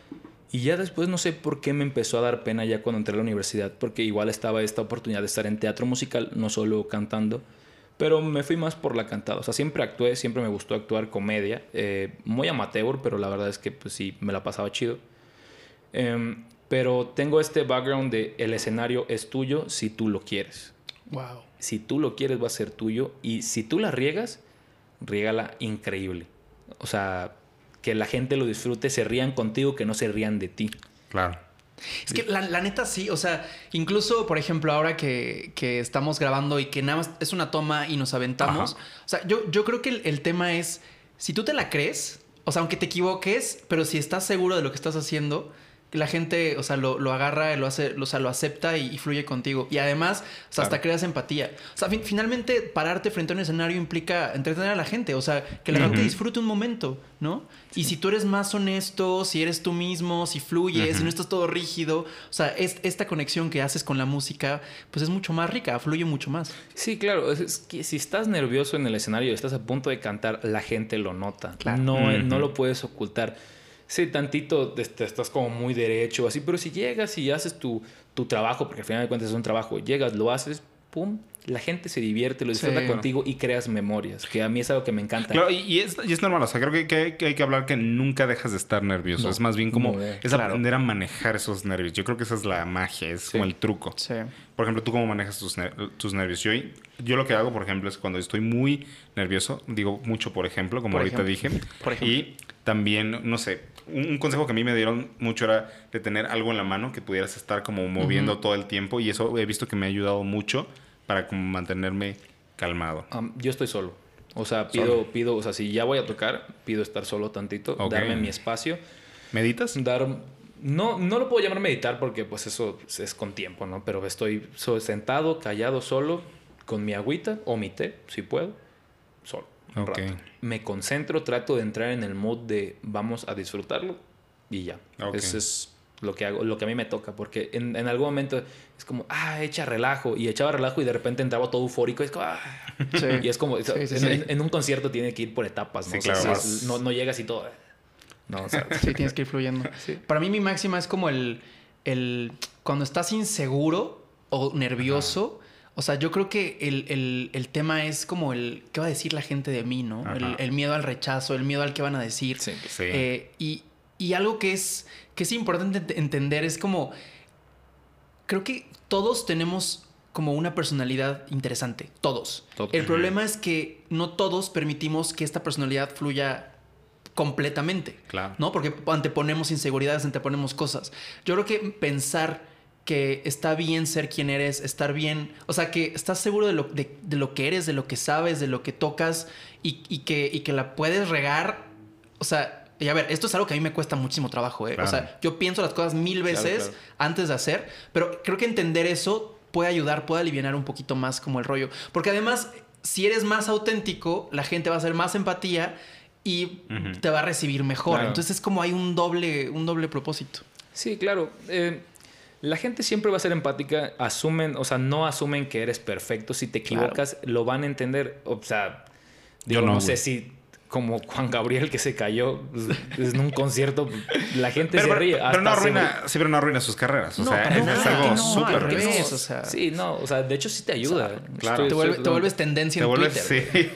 Y ya después no sé por qué me empezó a dar pena ya cuando entré a la universidad, porque igual estaba esta oportunidad de estar en teatro musical, no solo cantando, pero me fui más por la cantada. O sea, siempre actué, siempre me gustó actuar comedia, eh, muy amateur, pero la verdad es que pues sí, me la pasaba chido. Em, pero tengo este background de el escenario es tuyo si tú lo quieres. Wow. Si tú lo quieres va a ser tuyo y si tú la riegas, riégala increíble. O sea, que la gente lo disfrute, se rían contigo, que no se rían de ti. Claro. Es que la, la neta sí, o sea, incluso, por ejemplo, ahora que, que estamos grabando y que nada más es una toma y nos aventamos, Ajá. o sea, yo, yo creo que el, el tema es, si tú te la crees, o sea, aunque te equivoques, pero si estás seguro de lo que estás haciendo, la gente, o sea, lo, lo agarra, lo hace, lo, o sea, lo acepta y, y fluye contigo. Y además, o sea, hasta creas empatía. O sea, fin- finalmente, pararte frente a un escenario implica entretener a la gente, o sea, que la gente disfrute un momento, ¿no? Y si tú eres más honesto, si eres tú mismo, si fluyes, si no estás todo rígido, o sea, es, esta conexión que haces con la música, pues es mucho más rica, fluye mucho más. Sí, claro. Es, es que si estás nervioso en el escenario y estás a punto de cantar, la gente lo nota. Claro. No, Ujú. no lo puedes ocultar. Sí, tantito este, estás como muy derecho, así, pero si llegas y haces tu, tu trabajo, porque al final de cuentas es un trabajo, llegas, lo haces, pum, la gente se divierte, lo disfruta Sí. contigo y creas memorias, que a mí es algo que me encanta. Claro, y, y es, y es normal, o sea, creo que, que- que hay que hablar que nunca dejas de estar nervioso. No, es más bien como, no, es claro. aprender a manejar esos nervios. Yo creo que esa es la magia, es Sí. como el truco. Sí. Por ejemplo, ¿tú cómo manejas tus, ner- tus nervios? Yo, yo lo que hago, por ejemplo, es cuando estoy muy nervioso, digo mucho, por ejemplo, como Por ahorita ejemplo. dije. Por ejemplo. Y también, no sé, un, consejo que a mí me dieron mucho era de tener algo en la mano que pudieras estar como moviendo Ujú. todo el tiempo. Y eso he visto que me ha ayudado mucho para como mantenerme calmado. Am, yo estoy solo. O sea, pido, Solo. pido, o sea, si ya voy a tocar, pido estar solo tantito, Ok. darme mi espacio. ¿Meditas? dar no no lo puedo llamar meditar porque pues eso es con tiempo no pero estoy sentado callado solo con mi agüita o mi té si puedo un Ok. rato. me concentro trato de entrar en el mood de vamos a disfrutarlo y ya eso es lo que hago lo que a mí me toca porque en, en algún momento es como ah echa relajo y echaba relajo y de repente entraba todo eufórico y es como ah. Sí. y es como Sí, sí, en, sí. en- en un concierto tiene que ir por etapas no Sí, O sea, claro, es- no, no llegas y todo no o sea Sí, tienes que ir fluyendo. Sí. Para mí mi máxima es como el, el cuando estás inseguro o nervioso. O sea, yo creo que el, el- el tema es como el qué va a decir la gente de mí, ¿no? El, miedo al rechazo, el miedo al que van a decir. sí. Sí. Eh, y, y algo que es, que es importante ent- entender es como, creo que todos tenemos como una personalidad interesante, todos. Todos. El problema es que no todos permitimos que esta personalidad fluya completamente. Claro. ¿no? Porque anteponemos inseguridades, anteponemos cosas. Yo creo que pensar que está bien ser quien eres, estar bien, o sea, que estás seguro de lo, de, de lo que eres, de lo que sabes, de lo que tocas y, y que, y que la puedes regar, o sea... Y a ver, esto es algo que a mí me cuesta muchísimo trabajo, ¿eh? Claro. O sea, yo pienso las cosas mil veces claro. antes de hacer, pero creo que entender eso puede ayudar, puede aliviar un poquito más como el rollo. Porque además, si eres más auténtico, la gente va a hacer más empatía y te va a recibir mejor. Claro. Entonces es como hay un doble, un doble propósito. Sí, claro. Eh, la gente siempre va a ser empática. Asumen, o sea, no asumen que eres perfecto. Si te Claro. equivocas, lo van a entender. O sea, Yo no, no, sé si como Juan Gabriel que se cayó pues, en un concierto, la gente Pero, se pero- ríe. pero hasta no se arruina, sí, pero no arruina sus carreras. O No, sea, es, algo no, súper o sea. Sí, no, o sea, de hecho sí te ayuda. claro. Estoy- Te, vuelve- estoy- te vuelves tendencia Te en vuelves, Twitter.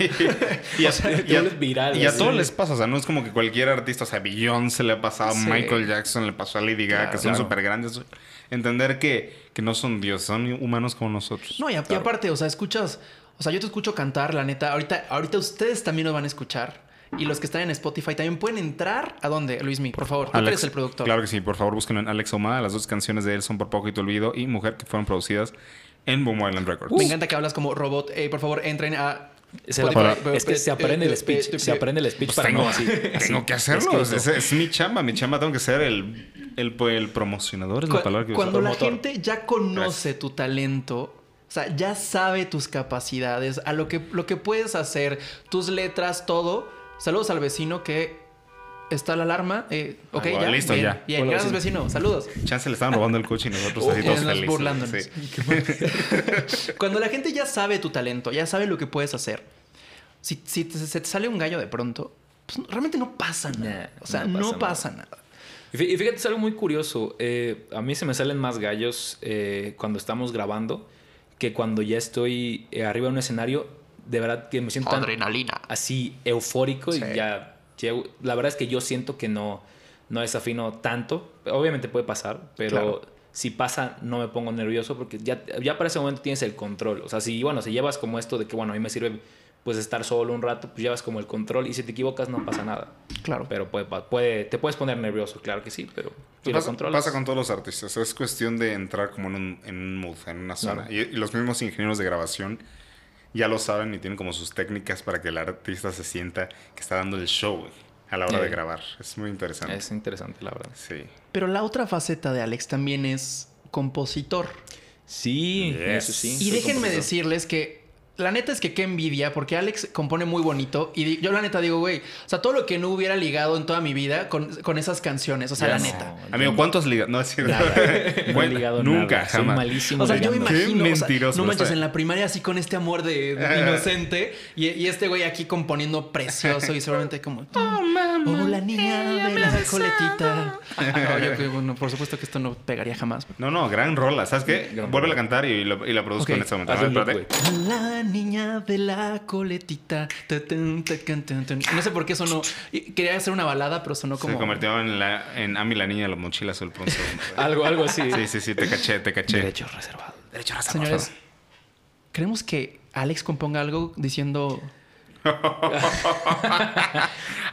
sí. y a, sea, te y a- vuelves viral, Y a así. todos les pasa. O sea, no es como que cualquier artista, o sea, Beyoncé le ha pasado, Sí. Michael Jackson le pasó a Lady Gaga, Claro. que son Claro. súper grandes. Entender que, que no son dioses, son humanos como nosotros. No, y, a- y Claro. aparte, o sea, escuchas, o sea, yo te escucho cantar, la neta, ahorita, ahorita ustedes también lo van a escuchar. Y los que están en Spotify también pueden entrar. ¿A dónde, Luismi? Por favor, tú Alex, eres el productor. Claro que sí, por favor búsquenlo en Alex Omada. Las dos canciones de él son Por Poco y Te Olvido y Mujer que fueron producidas en Boom Island Records. Me encanta que hablas como robot. Eh, por favor, entren a. Se la- Spotify. es que se aprende el Eh, eh, speech. eh, Se aprende el speech Pues para tengo, no así. tengo que hacerlo. Es, es mi chamba. Mi chamba tengo que ser el, el, el promocionador, es la palabra que Cuando la gente ya conoce tu talento, o sea, ya sabe tus capacidades, a lo que, lo que puedes hacer, tus letras, todo. Saludos al vecino que está la alarma. Eh, ok, Ah, ya. listo, bien, ya. Bien, Hola, gracias vecino. vecino. Saludos. Chance le estaban robando el coche y nosotros así todos felices. burlándonos. Sí. Cuando la gente ya sabe tu talento, ya sabe lo que puedes hacer, si, si te- se te sale un gallo de pronto, pues realmente no pasa nada. Nah, o sea, no no pasa pasa, nada. Y fí- y fíjate, es algo muy curioso. Eh, a mí se me salen más gallos eh, cuando estamos grabando que cuando ya estoy arriba de un escenario. De verdad que me siento tan Adrenalina. así eufórico Sí. y ya La verdad es que yo siento que no, no desafino tanto. Obviamente puede pasar, pero Claro. si pasa no me pongo nervioso porque ya, ya para ese momento tienes el control. O sea, si, bueno, si llevas como esto de que, bueno, a mí me sirve pues estar solo un rato, pues llevas como el control y si te equivocas no pasa nada. Claro. Pero puede, puede, te puedes poner nervioso, claro que sí, pero si lo Pasa, controlas. pasa con todos los artistas. Es cuestión de entrar como en un, en un mood, en una zona. Claro. Y, y los mismos ingenieros de grabación ya lo saben y tienen como sus técnicas para que el artista se sienta que está dando el show a la hora de grabar. Es muy interesante. Es interesante, la verdad. Sí. Pero la otra faceta de Alex también es compositor. Sí, Yes. eso sí. Y déjenme compositor. decirles que la neta es que qué envidia, porque Alex compone muy bonito. Y yo la neta digo, güey, o sea, todo lo que no hubiera ligado en toda mi vida con, con esas canciones, o sea, la no. neta. Amigo, ¿cuántos ligas? No es cierto. Nada. No he Bueno, ligado nunca, nada. Soy jamás. malísimo O sea, yo me ligando. Qué imagino, o sea, mentiroso, no manches, en la primaria así con este amor de, de inocente y, y este güey aquí componiendo precioso y seguramente como, oh, la niña de la coletita. No, yo que, bueno, por supuesto que esto no pegaría jamás. No, no, gran rola. ¿Sabes qué? Vuelve a cantar y, lo- y la produzco en este momento. A ver, espérate. Niña de la coletita. No sé por qué sonó. Quería hacer una balada, pero sonó como. Se convirtió en, la, en Ami la niña de la mochila azul segundo. Algo, algo así. Sí, sí, sí, te caché, te caché. Derechos reservados. Derecho a Señores, ¿creemos que Alex componga algo diciendo.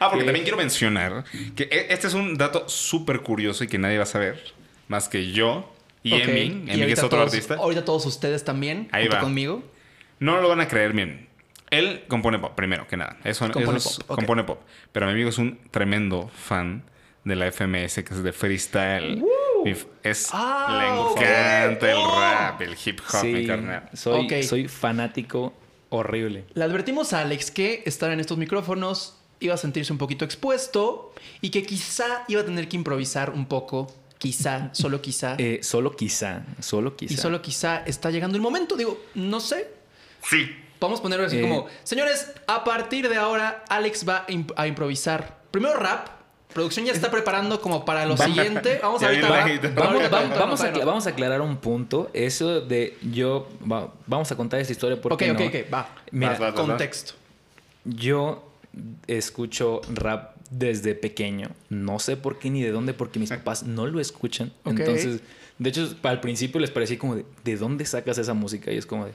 Ah, porque que- también quiero mencionar que e- este es un dato súper curioso y que nadie va a saber, más que yo y Emi. Emi, que es otro todos- artista. Ahorita todos ustedes también, Ahí junto va. conmigo. No lo van a creer bien. Él compone pop, primero que nada. Eso, Compone eso es- pop, compone pop. Pero mi amigo es un tremendo fan de la FMS, que es de freestyle. F- Es, Ah, le encanta el Oh. rap, el hip hop, mi Sí, carnal. soy, Ok. soy fanático horrible. Le advertimos a Alex que estar en estos micrófonos iba a sentirse un poquito expuesto y que quizá iba a tener que improvisar un poco. Quizá, solo quizá. Eh, solo quizá, solo quizá. y solo quizá está llegando el momento. Digo, no sé. Sí. Vamos a ponerlo así Eh. como, señores, a partir de ahora, Alex va a, imp- a improvisar. Primero rap. Producción ya está preparando como para lo siguiente. Vamos a, vamos a aclarar un punto. Eso de yo. va- vamos a contar esta historia Ok, porque ok, no. ok, va. Mira, Vas, vas, vas, vas. Contexto. Yo escucho rap desde pequeño. No sé por qué ni de dónde, porque mis papás no lo escuchan. Ok. Entonces, de hecho, al principio les parecía como de, ¿de dónde sacas esa música? Y es como de,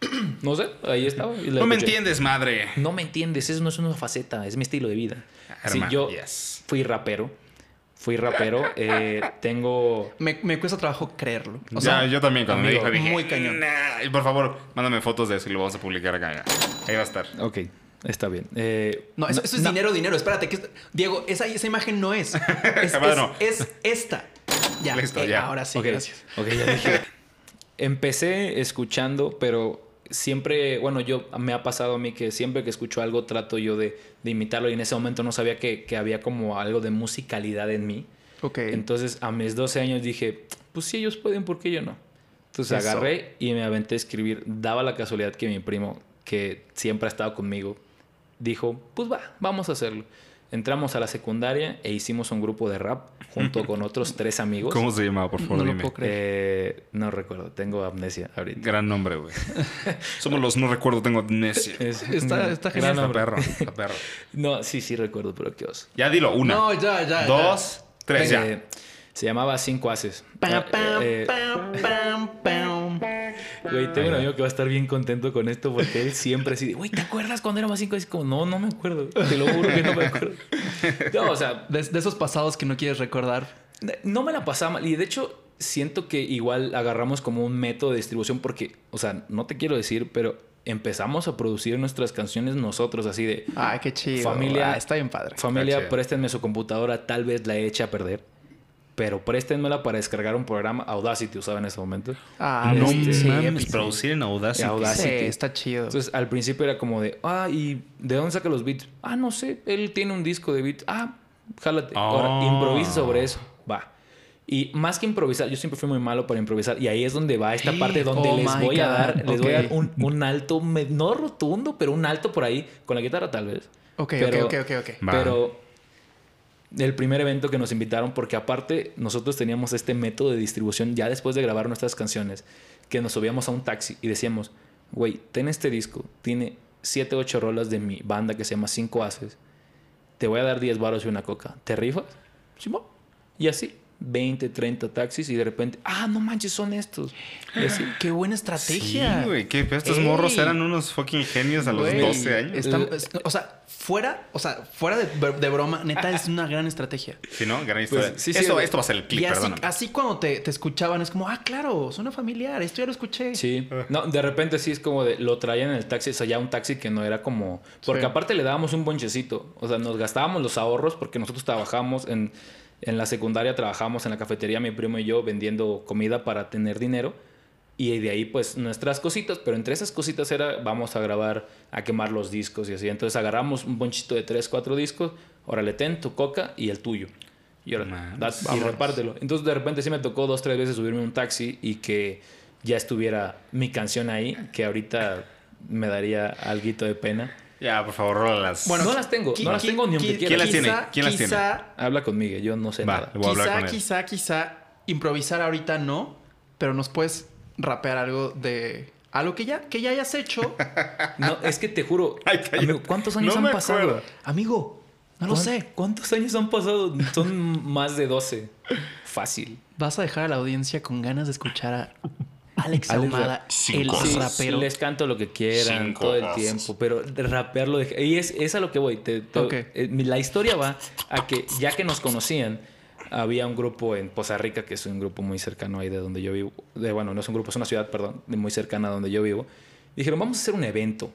no sé, ahí estaba. y No me escuché. entiendes, madre. No me entiendes, eso no es una faceta, es mi estilo de vida. Sí, Hermano, yo yes. fui rapero. Fui rapero. eh, tengo. Me, me cuesta trabajo creerlo. O ya, sea, yo también cuando amigo, me dijo dije, muy cañón. "Nah". Y por favor, mándame fotos de eso y lo vamos a publicar acá. Ahí va a estar. Ok, está bien. Eh, No, eso, eso es no, dinero, dinero. Espérate, que es- Diego, esa, esa imagen no es. Es, es- Bueno. es esta. Ya, Listo, eh, ya. Ahora sí, gracias. ok, ya dije. Empecé escuchando, pero siempre, bueno, yo me ha pasado a mí que siempre que escucho algo trato yo de, de imitarlo y en ese momento no sabía que, que había como algo de musicalidad en mí. Ok. Entonces a mis 12 años dije, pues si ellos pueden, ¿por qué yo no? Entonces Eso. agarré y me aventé a escribir. Daba la casualidad que mi primo, que siempre ha estado conmigo, dijo, pues va, vamos a hacerlo. Entramos a la secundaria e hicimos un grupo de rap junto con otros tres amigos. ¿Cómo se llamaba, por favor? no lo puedo creer. Eh, no recuerdo, tengo amnesia ahorita. Gran nombre, güey. Somos los no recuerdo, tengo amnesia. Es- Está- está genial. Está nombre. perro, está perro. No, sí, sí recuerdo, pero qué oso. Ya dilo, una. No, ya, ya. ya. dos, tres, ya. Eh, se llamaba Cinco Haces. Pam, pam, Eh, pam, pam, pam. Güey, tengo un amigo que va a estar bien contento con esto porque él siempre así, de, güey, ¿te acuerdas cuando éramos cinco? Es como, no, no me acuerdo. Te lo juro que no me acuerdo. No, o sea, De, de esos pasados que no quieres recordar. no me la pasaba mal. Y de hecho, siento que igual agarramos como un método de distribución porque, o sea, no te quiero decir, pero empezamos a producir nuestras canciones nosotros, así de, Ay, qué chido. Familia- Ah, está bien padre. familia, préstenme su computadora, tal vez la eche a perder. Pero préstenmela para descargar un programa Audacity usaba en ese momento. Ah, no este, sí, mames, épico. producir en Audacity. Audacity. Sí, está chido. Entonces, al principio era como de, ah, ¿y de dónde saca los beats? Ah, no sé, él tiene un disco de beats. Ah, jálate. Ahora, Ah. improvisa sobre eso. Va. Y más que improvisar, yo siempre fui muy malo para improvisar. Y ahí es donde va esta parte donde Oh les voy a God, dar, les voy a dar ok. un, un alto, no rotundo, pero un alto por ahí, con la guitarra tal vez. ok, pero- ok, ok, ok. Va. Pero el primer evento que nos invitaron, porque aparte nosotros teníamos este método de distribución ya después de grabar nuestras canciones, que nos subíamos a un taxi y decíamos, güey, ten este disco, tiene 7, 8 rolas de mi banda que se llama Cinco Haces, te voy a dar 10 baros y una coca, ¿te rifas? Simón. Y así, 20, 30 taxis y de repente, ah, no manches, son estos. Así, Qué buena Sí, estrategia. güey. ¿Qué? Pero estos Ey. morros eran unos fucking genios a los Güey, 12 años. o sea, fuera, o sea, fuera de, de broma, neta es una gran estrategia. Sí, ¿no? Gran historia. sí, sí, esto, güey. esto va a ser el clip, y así, cuando te, te escuchaban es como, ah, claro, suena familiar, esto ya lo escuché. Sí. No, de repente sí es como de lo traían en el taxi, o sea, ya un taxi que no era como. Porque Sí. aparte le dábamos un bonchecito. O sea, nos gastábamos los ahorros porque nosotros trabajamos en, en la secundaria, trabajamos en la cafetería, mi primo y yo, vendiendo comida para tener dinero. Y de ahí, pues, nuestras cositas. Pero entre esas cositas era, vamos a grabar, a quemar los discos y así. Entonces agarramos un bonchito de tres, cuatro discos. Órale, ten tu coca y el tuyo. Y ahora, y repártelo. Entonces, de repente sí me tocó dos, tres veces subirme a un taxi y que ya estuviera mi canción ahí, que ahorita me daría algo de pena. Ya, por favor, rólalas. Bueno, no las tengo, no las tengo ni aunque qui- quiera. ¿Quién las tiene? ¿Quién las tiene? Habla conmigo, yo no sé Va, nada. voy a Quizá, con él. quizá, quizá improvisar ahorita no, pero nos puedes rapear algo de algo que ya, que ya hayas hecho. No, es que te juro, Ay, amigo, ¿cuántos años No han me pasado? acuerdo. Amigo, no lo ¿Cuán- sé. ¿Cuántos años han pasado? Son más de 12. Fácil. Vas a dejar a la audiencia con ganas de escuchar a Alex Alex Ahumada, el rapero. les canto lo que quieran Cinco todo el tiempo, pero de rapearlo de- y es, es a lo que voy. Te- te- Ok. eh, la historia va a que ya que nos conocían, había un grupo en Poza Rica, que es un grupo muy cercano ahí de donde yo vivo. De, bueno, no es un grupo, es una ciudad, perdón, de muy cercana a donde yo vivo. Dijeron, vamos a hacer un evento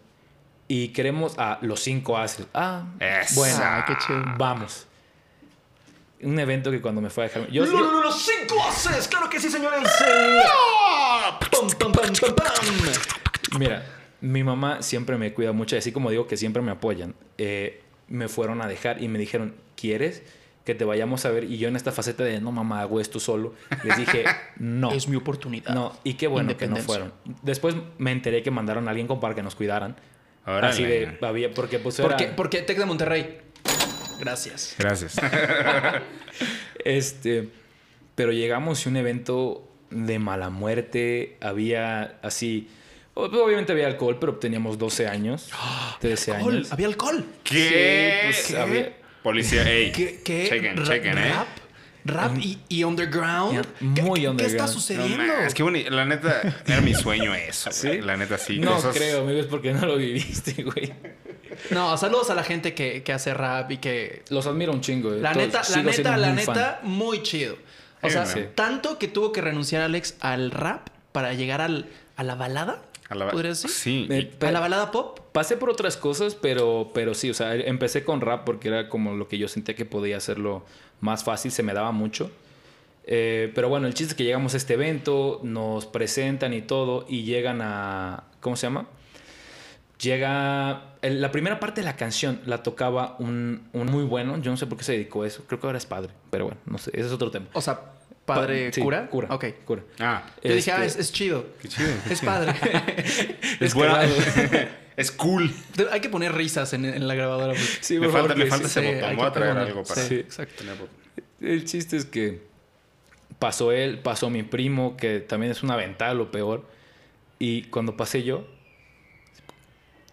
y queremos a los cinco haces. Ah, Eso. bueno, qué chido. vamos. Un evento que cuando me fue a dejar... Yo, No, yo- los cinco haces, claro que sí, señores. Pam, pam, pam, pam, pam. Mira, mi mamá siempre me cuida mucho, así como digo que siempre me apoyan. eh, me fueron a dejar y me dijeron, ¿quieres que te vayamos a ver? Y yo en esta faceta de, no mamá, hago esto solo, les dije, no. Es mi oportunidad. No, y qué bueno que no fueron. Después me enteré que mandaron a alguien como para que nos cuidaran. Órale. Así de, había, porque pues ¿Por era- qué? Porque Tec de Monterrey. Gracias. Gracias. Este, pero llegamos a un evento de mala muerte, había así, obviamente había alcohol, pero teníamos 12 años, 13 Alcohol, años. Había alcohol. ¿Qué? Sí, pues, ¿Qué? había- Policía, ey. ¿Qué? qué? Chequen, chequen, ¿eh? Rap, y, y underground. Ya, ¿Qué- muy qué, ¿Qué underground. está No, sucediendo? es que bueno, la neta, era mi sueño eso. ¿Sí? La neta, sí. no cosas- creo, amigo, es porque no lo viviste, güey. No, saludos a la gente que, que hace rap y que. Los admiro un chingo. eh. La Todos- neta, la neta, la fan. neta, muy chido. O Sí, sea, tanto que tuvo que renunciar Alex al rap para llegar al, a la balada. A la- ¿Podrías decir? Sí. Eh, A la balada pop. Pasé por otras cosas, pero, pero sí, o sea, empecé con rap porque era como lo que yo sentía que podía hacerlo más fácil, se me daba mucho. Eh, pero bueno, el chiste es que llegamos a este evento, nos presentan y todo, y llegan a. ¿Cómo se llama? Llega. la primera parte de la canción la tocaba un, un muy bueno. Yo no sé por qué se dedicó a eso. Creo que ahora es padre. Pero bueno, no sé. Ese es otro tema. O sea, padre Pa- sí, cura. Cura. Ok. Cura. Ah, Yo dije, ah, es, Este- es chido. qué chido. Es padre. Es buena. es cool. Hay que poner risas en, en la grabadora. porque- Sí, me por falta, favor, me falta sí. ese sí, botón. Voy a traer poner. algo para. Sí, Sí. exacto. El chiste es que pasó él, pasó mi primo, que también es una ventaja, lo peor. Y cuando pasé yo,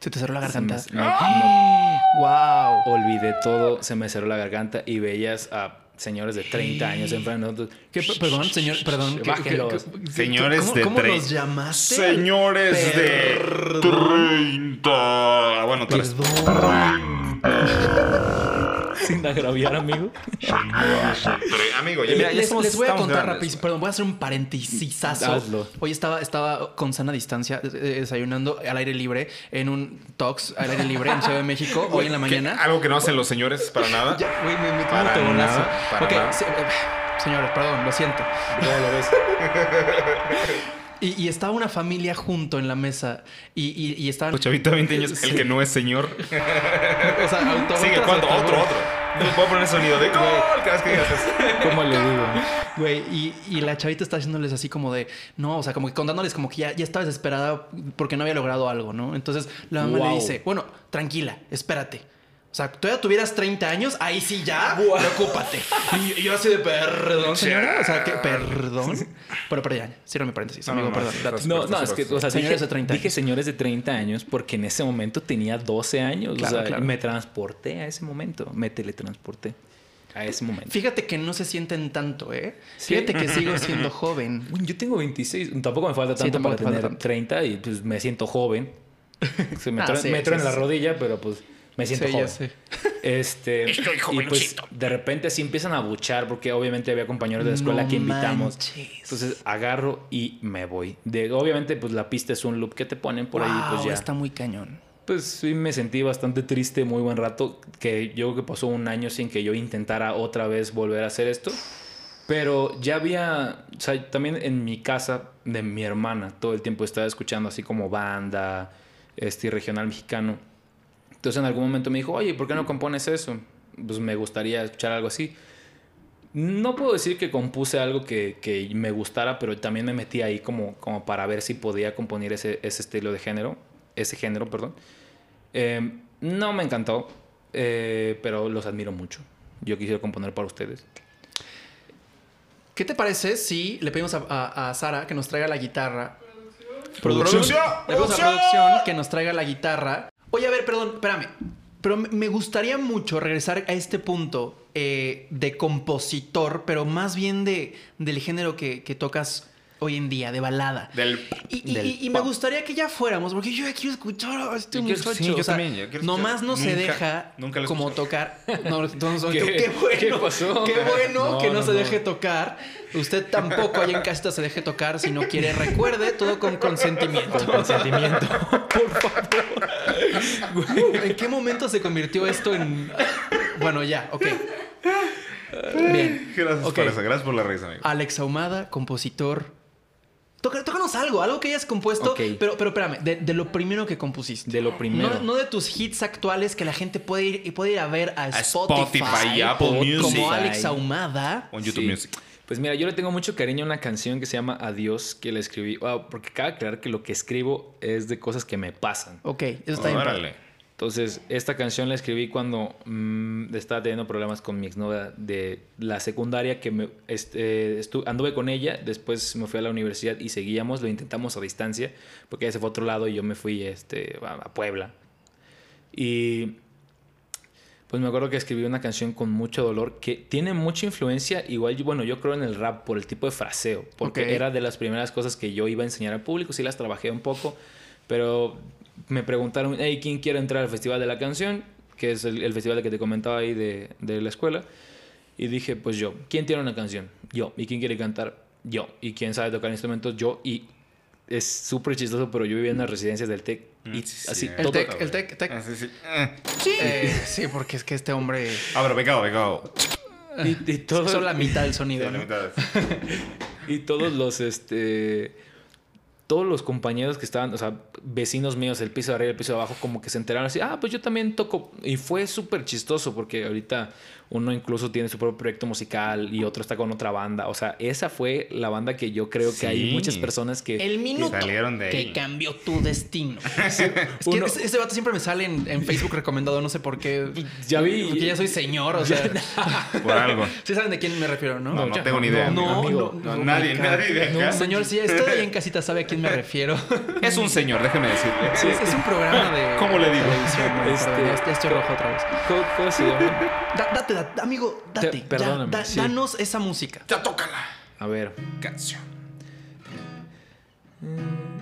Se te cerró la me- garganta. no, ¡Wow! olvidé todo, se me cerró la garganta y veías a señores de 30 años enfrente de nosotros. ¿Qué, pe- perdón, señor, perdón. ¿qué- Bájenlos. qué- qué- Señores ¿cómo, de ¿Cómo los llamaste? Señores de Perdón. 30. Ah, Bueno, eres- Perdón. Sin agraviar, amigo. Amigo, ya, mira, ya les, les voy a contar rapidísimo, perdón, voy a hacer un paréntesis. Hazlo. Hoy estaba, estaba con sana distancia, eh, desayunando al aire libre en un Tox al aire libre en Ciudad de México, hoy en la ¿Qué? mañana. Algo que no hacen los señores para nada. Ya, güey, me metí un Para autogolazo. nada, para Ok, nada. se- eh, señores, perdón, lo siento. ¿Cómo lo ves? Y, y estaba una familia junto en la mesa y, y, y estaban... Pues chavito de 20 años, el que no es señor. O sea, auto- Sigue, ¿cuánto? autogol. Otro, otro. No puedo poner sonido de gol cada vez que digas eso. ¿Cómo le digo? Güey, y, y la chavita está haciéndoles así como de, no, o sea, como que contándoles como que ya, ya estaba desesperada porque no había logrado algo, ¿no? Entonces la mamá le dice, bueno, tranquila, espérate. O sea, todavía tuvieras 30 años, ahí sí ya, Wow. preocúpate. Y yo así de, perdón, señora. O sea, que, perdón. Pero, pero ya, cierro mi paréntesis, No, amigo, no, no, perdón. sí, No, Fuerza, no, es que, o sea, Señores dije, de 30 dije años. señores de 30 años porque en ese momento tenía 12 años. Claro, o sea, claro. me transporté a ese momento. Me teletransporté a ese momento. Fíjate que no se sienten tanto, ¿eh? Sí. Fíjate que sigo siendo joven. Yo tengo 26. Tampoco me falta Sí, tanto tampoco para falta tener tanto. 30 y pues me siento joven. Se me Ah, sí, me sí, sí. la rodilla, pero pues me siento Sí, ya joven. sé. Este, Estoy y pues de repente así empiezan a buchar porque obviamente había compañeros de la escuela No que invitamos. manches. Entonces agarro y me voy. De, obviamente pues la pista es un loop que te ponen por ahí, pues ya. está muy cañón. Pues sí me sentí bastante triste muy buen rato, que yo creo que pasó un año sin que yo intentara otra vez volver a hacer esto. Pero ya había, o sea, también en mi casa de mi hermana todo el tiempo estaba escuchando así como banda, este regional mexicano. Entonces en algún momento me dijo, oye, ¿por qué no compones eso? Pues me gustaría escuchar algo así. No puedo decir que compuse algo que, que me gustara, pero también me metí ahí como, como para ver si podía componer ese, ese estilo de género, ese género, perdón. Eh, no me encantó, eh, pero los admiro mucho. Yo quisiera componer para ustedes. ¿Qué te parece si le pedimos a, a- a Sara que nos traiga la guitarra? ¡Producción! Le pedimos a ¡Producción! producción que nos traiga la guitarra. Oye, a ver, perdón, espérame. Pero me- gustaría mucho regresar a este punto eh, de compositor, pero más bien de, del género que, que tocas hoy en día, de balada. Del... Y, y- del y- y me gustaría que ya fuéramos, porque yo ya quiero escuchar a este Yo quiero- muchacho. sí, yo o sea, también, yo quiero nomás no se deja nunca como tocar. No, entonces, ¿Qué? bueno. ¿Qué pasó? Qué bueno No, que no, no, se no. deje tocar. Usted tampoco allá en casita se deje tocar. Si no quiere, recuerde todo con consentimiento. consentimiento. ¿En qué momento se convirtió esto en.? Bueno, ya, ok. Bien. Gracias Ok. por eso. Gracias por la risa, amigo. Alex Ahumada, compositor. Toca- Tócanos algo, algo que hayas compuesto. Ok. Pero, pero espérame, de, de lo primero que compusiste. De lo primero. No, no de tus hits actuales que la gente puede ir, y puede ir a ver a, A Spotify. Apple como Music. Alex Ahumada. On YouTube Sí. Music. Pues mira, yo le tengo mucho cariño a una canción que se llama Adiós, que la escribí. Wow, porque cabe aclarar que lo que escribo es de cosas que me pasan. Ok, eso está bien. padre. Entonces, esta canción la escribí cuando mm, estaba teniendo problemas con mi exnovia de la secundaria, que me, este, anduve con ella, después me fui a la universidad y seguíamos, lo intentamos a distancia, porque ella se fue a otro lado y yo me fui este, a, Puebla. Y pues me acuerdo que escribí una canción con mucho dolor que tiene mucha influencia, igual, yo- bueno, yo creo en el rap por el tipo de fraseo, porque era de las primeras cosas que yo iba a enseñar al público, sí las trabajé un poco, pero me preguntaron, hey, ¿quién quiere entrar al Festival de la Canción? Que es el, el festival que te comentaba ahí de, de la escuela. Y dije, pues yo, ¿quién tiene una canción? Yo. ¿Y quién quiere cantar? Yo. ¿Y quién sabe tocar instrumentos? Yo. Y es súper chistoso, pero yo vivía en las residencias del TEC. Y Mm, sí, así, sí. El todo- tec, el tec, tec. Ah, sí, sí. Eh. Eh, sí, porque es que este hombre. Ah, pero becado, becado. Y, y todo- Solo la mitad del Sí, sonido. la ¿no? mitad. Y todos los, este... Todos los compañeros que estaban, o sea, vecinos míos, el piso de arriba el piso de abajo, como que se enteraron así, ah, pues yo también toco. Y fue súper chistoso porque ahorita uno incluso tiene su propio proyecto musical y otro está con otra banda. O sea, esa fue la banda que yo creo que hay muchas personas que... El minuto salieron de que cambió tu destino. es que uno- ese, ese vato siempre me sale en, en Facebook recomendado, no sé por qué. Ya vi. Porque ya soy señor, o sea. Por algo. Sí saben de quién me refiero, ¿no? No, no tengo ni idea. No, amigo. no, No, nadie, nadie de acá. No, señor, si usted ahí en casita sabe a quién me refiero. Es un señor, déjeme decirle. Sí, es, es un programa de. ¿Cómo le digo? Este- ya estoy rojo otra vez. ¿Cómo, cómo se llama? Da- date, amigo, date. Te- ya, perdóname, da- sí. Danos esa música. Ya tócala. A ver. Canción.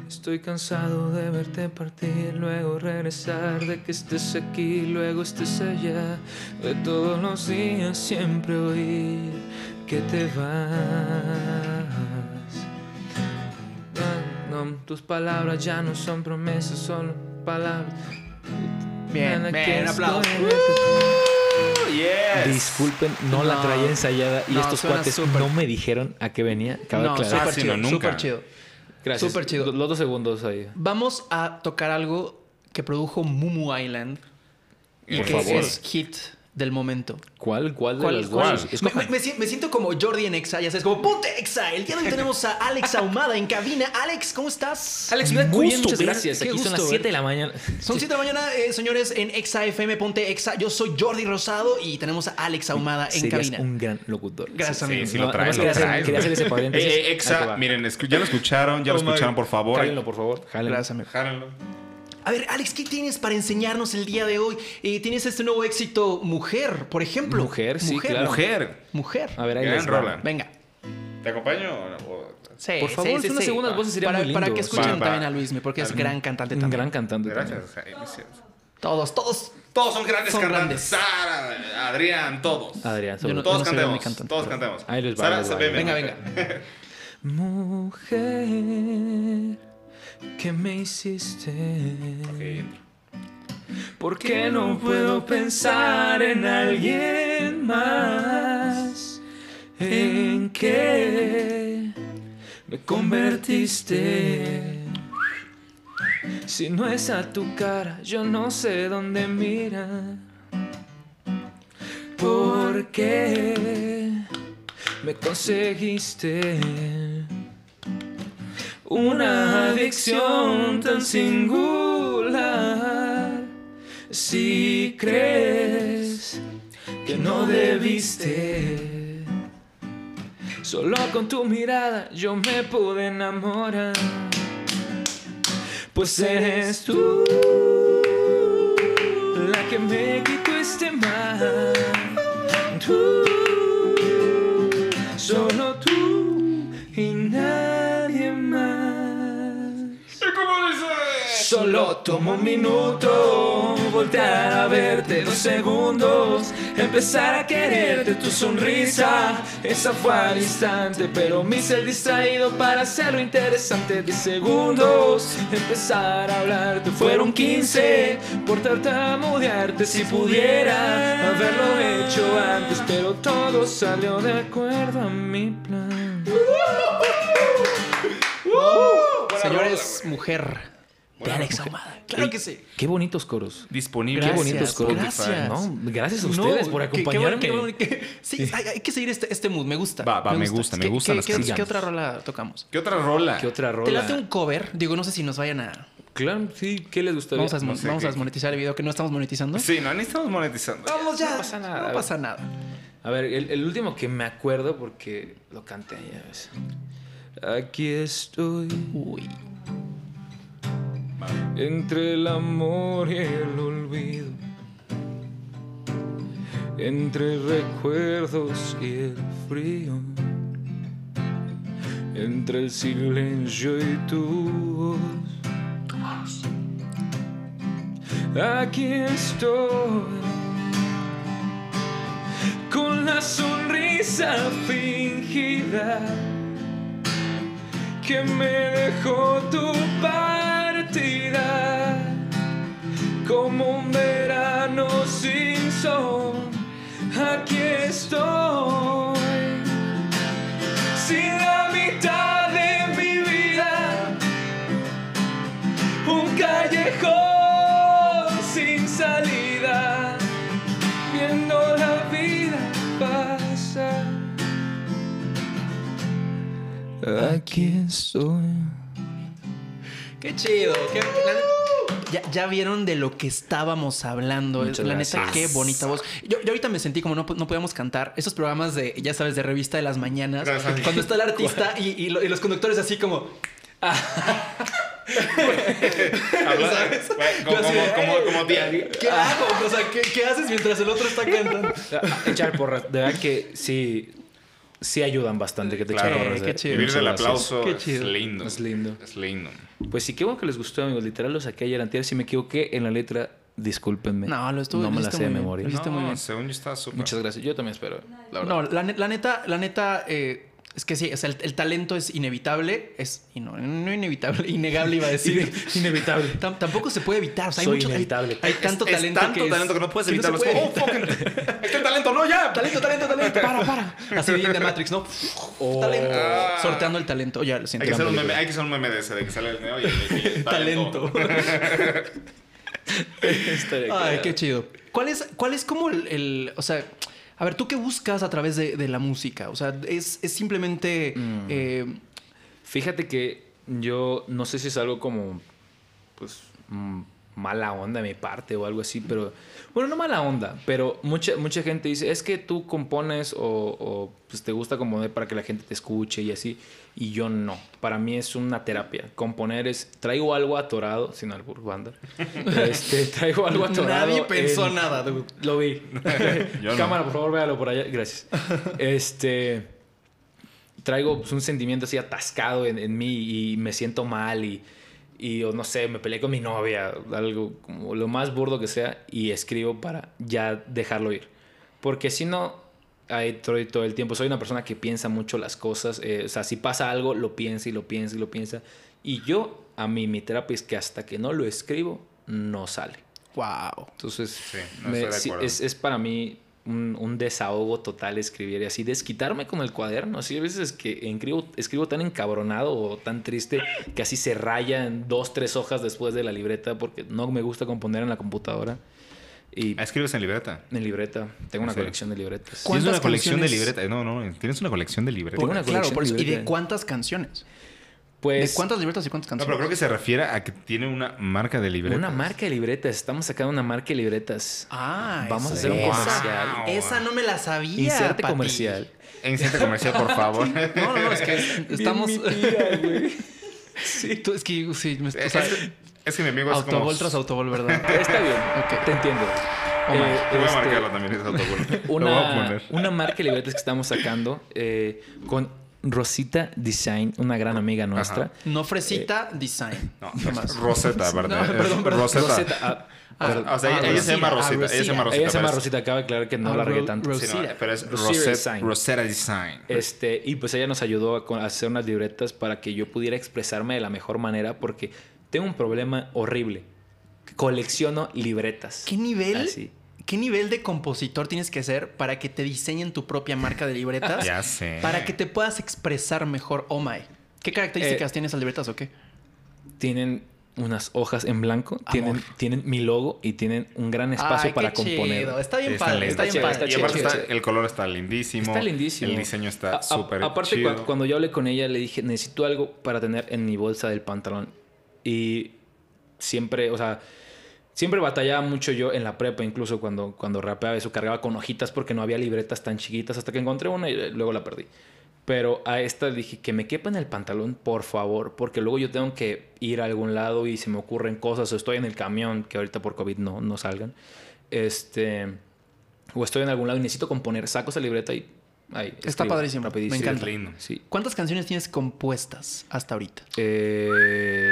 Estoy cansado de verte partir, luego regresar, de que estés aquí, luego estés allá, de todos los días siempre oír que te vas. No, tus palabras ya no son promesas, son palabras. Bien, bien, estoy- Yes. Disculpen, no, la traía ensayada y No, estos cuates no me dijeron a qué venía. Cabe No, aclarar. súper sí, chido, nunca. súper chido. Gracias. súper chido. Los dos segundos ahí. Vamos a tocar algo que produjo Mumu Island y Por que favor. es hit del momento. ¿Cuál? ¿Cuál de ¿Cuál? las cuál? dos? Me, me- me si- me siento como Jordi en Exa, ya sabes, como ponte Exa. El día de hoy tenemos a Alex Ahumada en cabina. Alex, ¿cómo estás? Alex, me da Muy gusto, bien, muchas gracias. Aquí son las ver- 7 de la mañana. Son 7 de la mañana, eh, señores, en Exa FM, ponte Exa. Yo soy Jordi Rosado y tenemos a Alex Ahumada en Serías cabina. un gran locutor. Gracias, Sí, amigo. sí No, lo trae, nomás lo quería hacer- trae. quería hacer ese paréntesis. Eh, eh, Exa, miren, ya lo escucharon, ya lo Oh escucharon, por favor. Jálenlo, por favor. Jálenlo. Gracias, amigo. Jálenlo. A ver, Alex, ¿qué tienes para enseñarnos el día de hoy? Eh, tienes este nuevo éxito, Mujer, por ejemplo. Mujer, sí, claro. Mujer. Mujer. A ver, ahí Gran les va. rola. Venga. ¿Te acompaño? o- Sí, Por favor, sí, sí, unas sí. segundas voces sería para, muy lindo. para que escuchen Va, va. también a Luismi, porque es gran cantante también. gran cantante. también. Gracias. Jaime, sí. Todos, todos. Todos son grandes Son cantantes. grandes. Sara, Adrián, todos. Adrián, sobre no- todo. Todos soy cantemos. muy cantante, todos pero- cantemos. Ahí les va, Sara, les va, ven, Venga, ven. venga. Mujer, ¿qué me hiciste? Ok. ¿Por qué no puedo pensar en alguien más? ¿En qué me convertiste? Si no es a tu cara, yo no sé dónde mirar. ¿Por qué me conseguiste? Una adicción tan singular. Si crees que no debiste, solo con tu mirada yo me pude enamorar. Pues eres tú la que me quitó este mal. Tú, solo tú y nadie Solo tomo un minuto, voltear a verte dos segundos, empezar a quererte tu sonrisa. Esa fue al instante, pero me hice el distraído para hacerlo interesante. De segundos, empezar a hablarte fueron 15, por tartamudearte si pudiera haberlo hecho antes, pero todo salió de acuerdo a mi plan. Señores, Mujer de Alex. Ahumada. Claro que sí. Qué bonitos coros. Disponible. Qué bonitos coros. gracias. No, gracias a No, ustedes por qué- qué acompañarme. bueno, qué bueno, qué- sí, hay, hay que seguir este, este mood. Me gusta. Va, va, me gusta, me ¿Qué- gustan qué- las qué- canciones. ¿Qué otra rola tocamos? ¿Qué otra rola? ¿Qué otra rola? ¿Te late un cover? Digo, no sé si nos vayan a... Claro, sí. ¿Qué les gustaría? Vamos a, No sé vamos a desmonetizar el video que no estamos monetizando. Sí, no, ni estamos monetizando. Vamos ya. No pasa nada. No pasa nada. A ver, el, el último que me acuerdo porque lo canté ya ves. Aquí estoy Uy. Entre el amor y el olvido. Entre recuerdos y el frío. Entre el silencio y tu voz. Aquí estoy con la sonrisa fingida que me dejó tu partida como un verano sin sol, aquí estoy. Sin la mitad de mi vida, un callejón sin salida, viendo la vida pasar. Aquí estoy. Qué chido, qué ya, ya vieron de lo que estábamos hablando. Muchas la neta, qué bonita voz. Yo, yo ahorita me sentí como no, no podíamos cantar. Esos programas de, ya sabes, de revista de las mañanas. Gracias. Cuando está el artista y, y lo- y los conductores así como... Güey, como, como, ¿Qué hago? O sea, ¿qué, qué haces mientras el otro está cantando? Echar porras, de verdad que sí, sí ayudan bastante que te Claro. echen Sí, porras. qué chido. Vivir del aplauso Qué es lindo. Es lindo. Es lindo. Pues sí, qué bueno que les gustó, amigos. Literal lo saqué ayer antier. Si me equivoqué en la letra, discúlpenme. No, lo estuvo No me lo la sé de memoria. lo hiciste muy No, bien. según yo está súper. Muchas gracias. Yo también espero. La verdad. No, la, ne- la neta, la neta, eh, es que sí, o sea, el, el talento es inevitable. Es y no, no inevitable, innegable iba a decir. Inevitable. Tam- tampoco se puede evitar. O sea, hay Soy mucho, hay- inevitable. Hay, tanto Es talento tanto que es- talento que no puedes se evitarlo. puede Es como, oh, evitar. fucking. El talento, no, ya. Talento, talento, talento. Para, para. Así bien de Matrix, ¿no? Oh. Talento. Ah. Sorteando el talento. Ya, lo siento. Hay que, hacer un meme, hay que hacer un meme de ese, de que sale el neo y el, y el Talento. Estaría Ay, qué chido. ¿Cuál es, cuál es como el, el- O sea, a ver, ¿tú qué buscas a través de, de la música? O sea, es, es simplemente. Mm. eh, Fíjate que yo no sé si es algo como, pues, mm, mala onda de mi parte o algo así, pero, bueno, no mala onda, pero mucha, mucha gente dice, es que tú compones o, o, pues, te gusta componer para que la gente te escuche y así, y yo no. Para mí es una terapia. Componer es, traigo algo atorado, sin albur, banda. Este, traigo algo atorado. Nadie pensó en- nada, dude. Lo vi. Yo no. Cámara, por favor, véalo por allá. Gracias. Este. Traigo pues, un sentimiento así atascado en, en mí y me siento mal y, y, o no sé, me peleé con mi novia, algo como lo más burdo que sea, y escribo para ya dejarlo ir. Porque si no, ahí estoy todo el tiempo. Soy una persona que piensa mucho las cosas. eh, o sea, si pasa algo, lo piensa y lo piensa y lo piensa. Y yo, a mí, mi terapia es que hasta que no lo escribo, no sale. Wow. Entonces, Sí, no me- estoy de sí, acuerdo. es, es para mí un, un desahogo total escribir y así, desquitarme con el cuaderno. Así, a veces que escribo, escribo tan encabronado o tan triste que así se raya en dos, tres hojas después de la libreta porque no me gusta componer en la computadora. Y Ah, escribes en libreta. en libreta, tengo una Sí. colección de libretas. ¿Cuál- Tienes una ¿Cuántas colección de canciones? libreta. No, no, tienes una colección de libreta. Tengo una claro, colección por eso. de ¿Y de cuántas canciones? Pues ¿De cuántas libretas y cuántas No, canciones? pero creo que se refiere a que tiene una marca de libreta. una marca de libretas. Estamos sacando una marca de libretas. Ah, Vamos a hacer un comercial. Esa no me la sabía. Inserte Pati. comercial. Inserte comercial, por favor. No, no, no, es que estamos. Bien mi tía, güey. sí, tú, es que sí, me, o es, sea, es que mi amigo es como... autobol tras autobol, ¿verdad? Está bien, Ok. te entiendo. Oh. Eh, Voy a este, marcarlo también, es autobol. Lo voy a una, poner. una marca de libretas que estamos sacando eh, con Rosita Design, una gran amiga nuestra. No fresita design. No, No más. Rosetta, ¿verdad? No, perdón, perdón. Rosetta. Rosetta, ah, Ah, perdón. o sea, Ah, ella, ella se llama Rosita. Ella se llama Rosita. ella se llama Rosita, acaba de aclarar que no Ah, la regué Ro- tanto. Ros- Sí, no, Rosita. pero es Rosetta Design. Rosetta Design. Este, y pues ella nos ayudó a hacer unas libretas para que yo pudiera expresarme de la mejor manera porque tengo un problema horrible. Colecciono libretas. ¿Qué nivel? Así. ¿Qué nivel de compositor tienes que ser para que te diseñen tu propia marca de libretas? Ya sé. Para que te puedas expresar mejor. Oh my. ¿Qué características Eh, tienes esas libretas o qué? Tienen unas hojas en blanco, tienen, tienen mi logo y tienen un gran espacio Ay, para qué componer. chido. Está bien padre, está bien chido, padre. está y chido, aparte chido, está- chido. el color está lindísimo. Está lindísimo. El diseño está súper Aparte, chido. cua- cuando yo hablé con ella, le dije, necesito algo para tener en mi bolsa del pantalón. Y siempre, o sea, siempre batallaba mucho yo en la prepa, incluso cuando, cuando rapeaba eso, cargaba con hojitas porque no había libretas tan chiquitas hasta que encontré una y eh, luego la perdí. Pero a esta dije que me quepa en el pantalón, por favor, porque luego yo tengo que ir a algún lado y se me ocurren cosas, o estoy en el camión, que ahorita por COVID no, no salgan. Este, o estoy en algún lado y necesito componer, saco esa libreta y ahí. Está escribo padrísimo, me rapidísimo. encanta. Es lindo. Sí. ¿Cuántas canciones tienes compuestas hasta ahorita? Eh,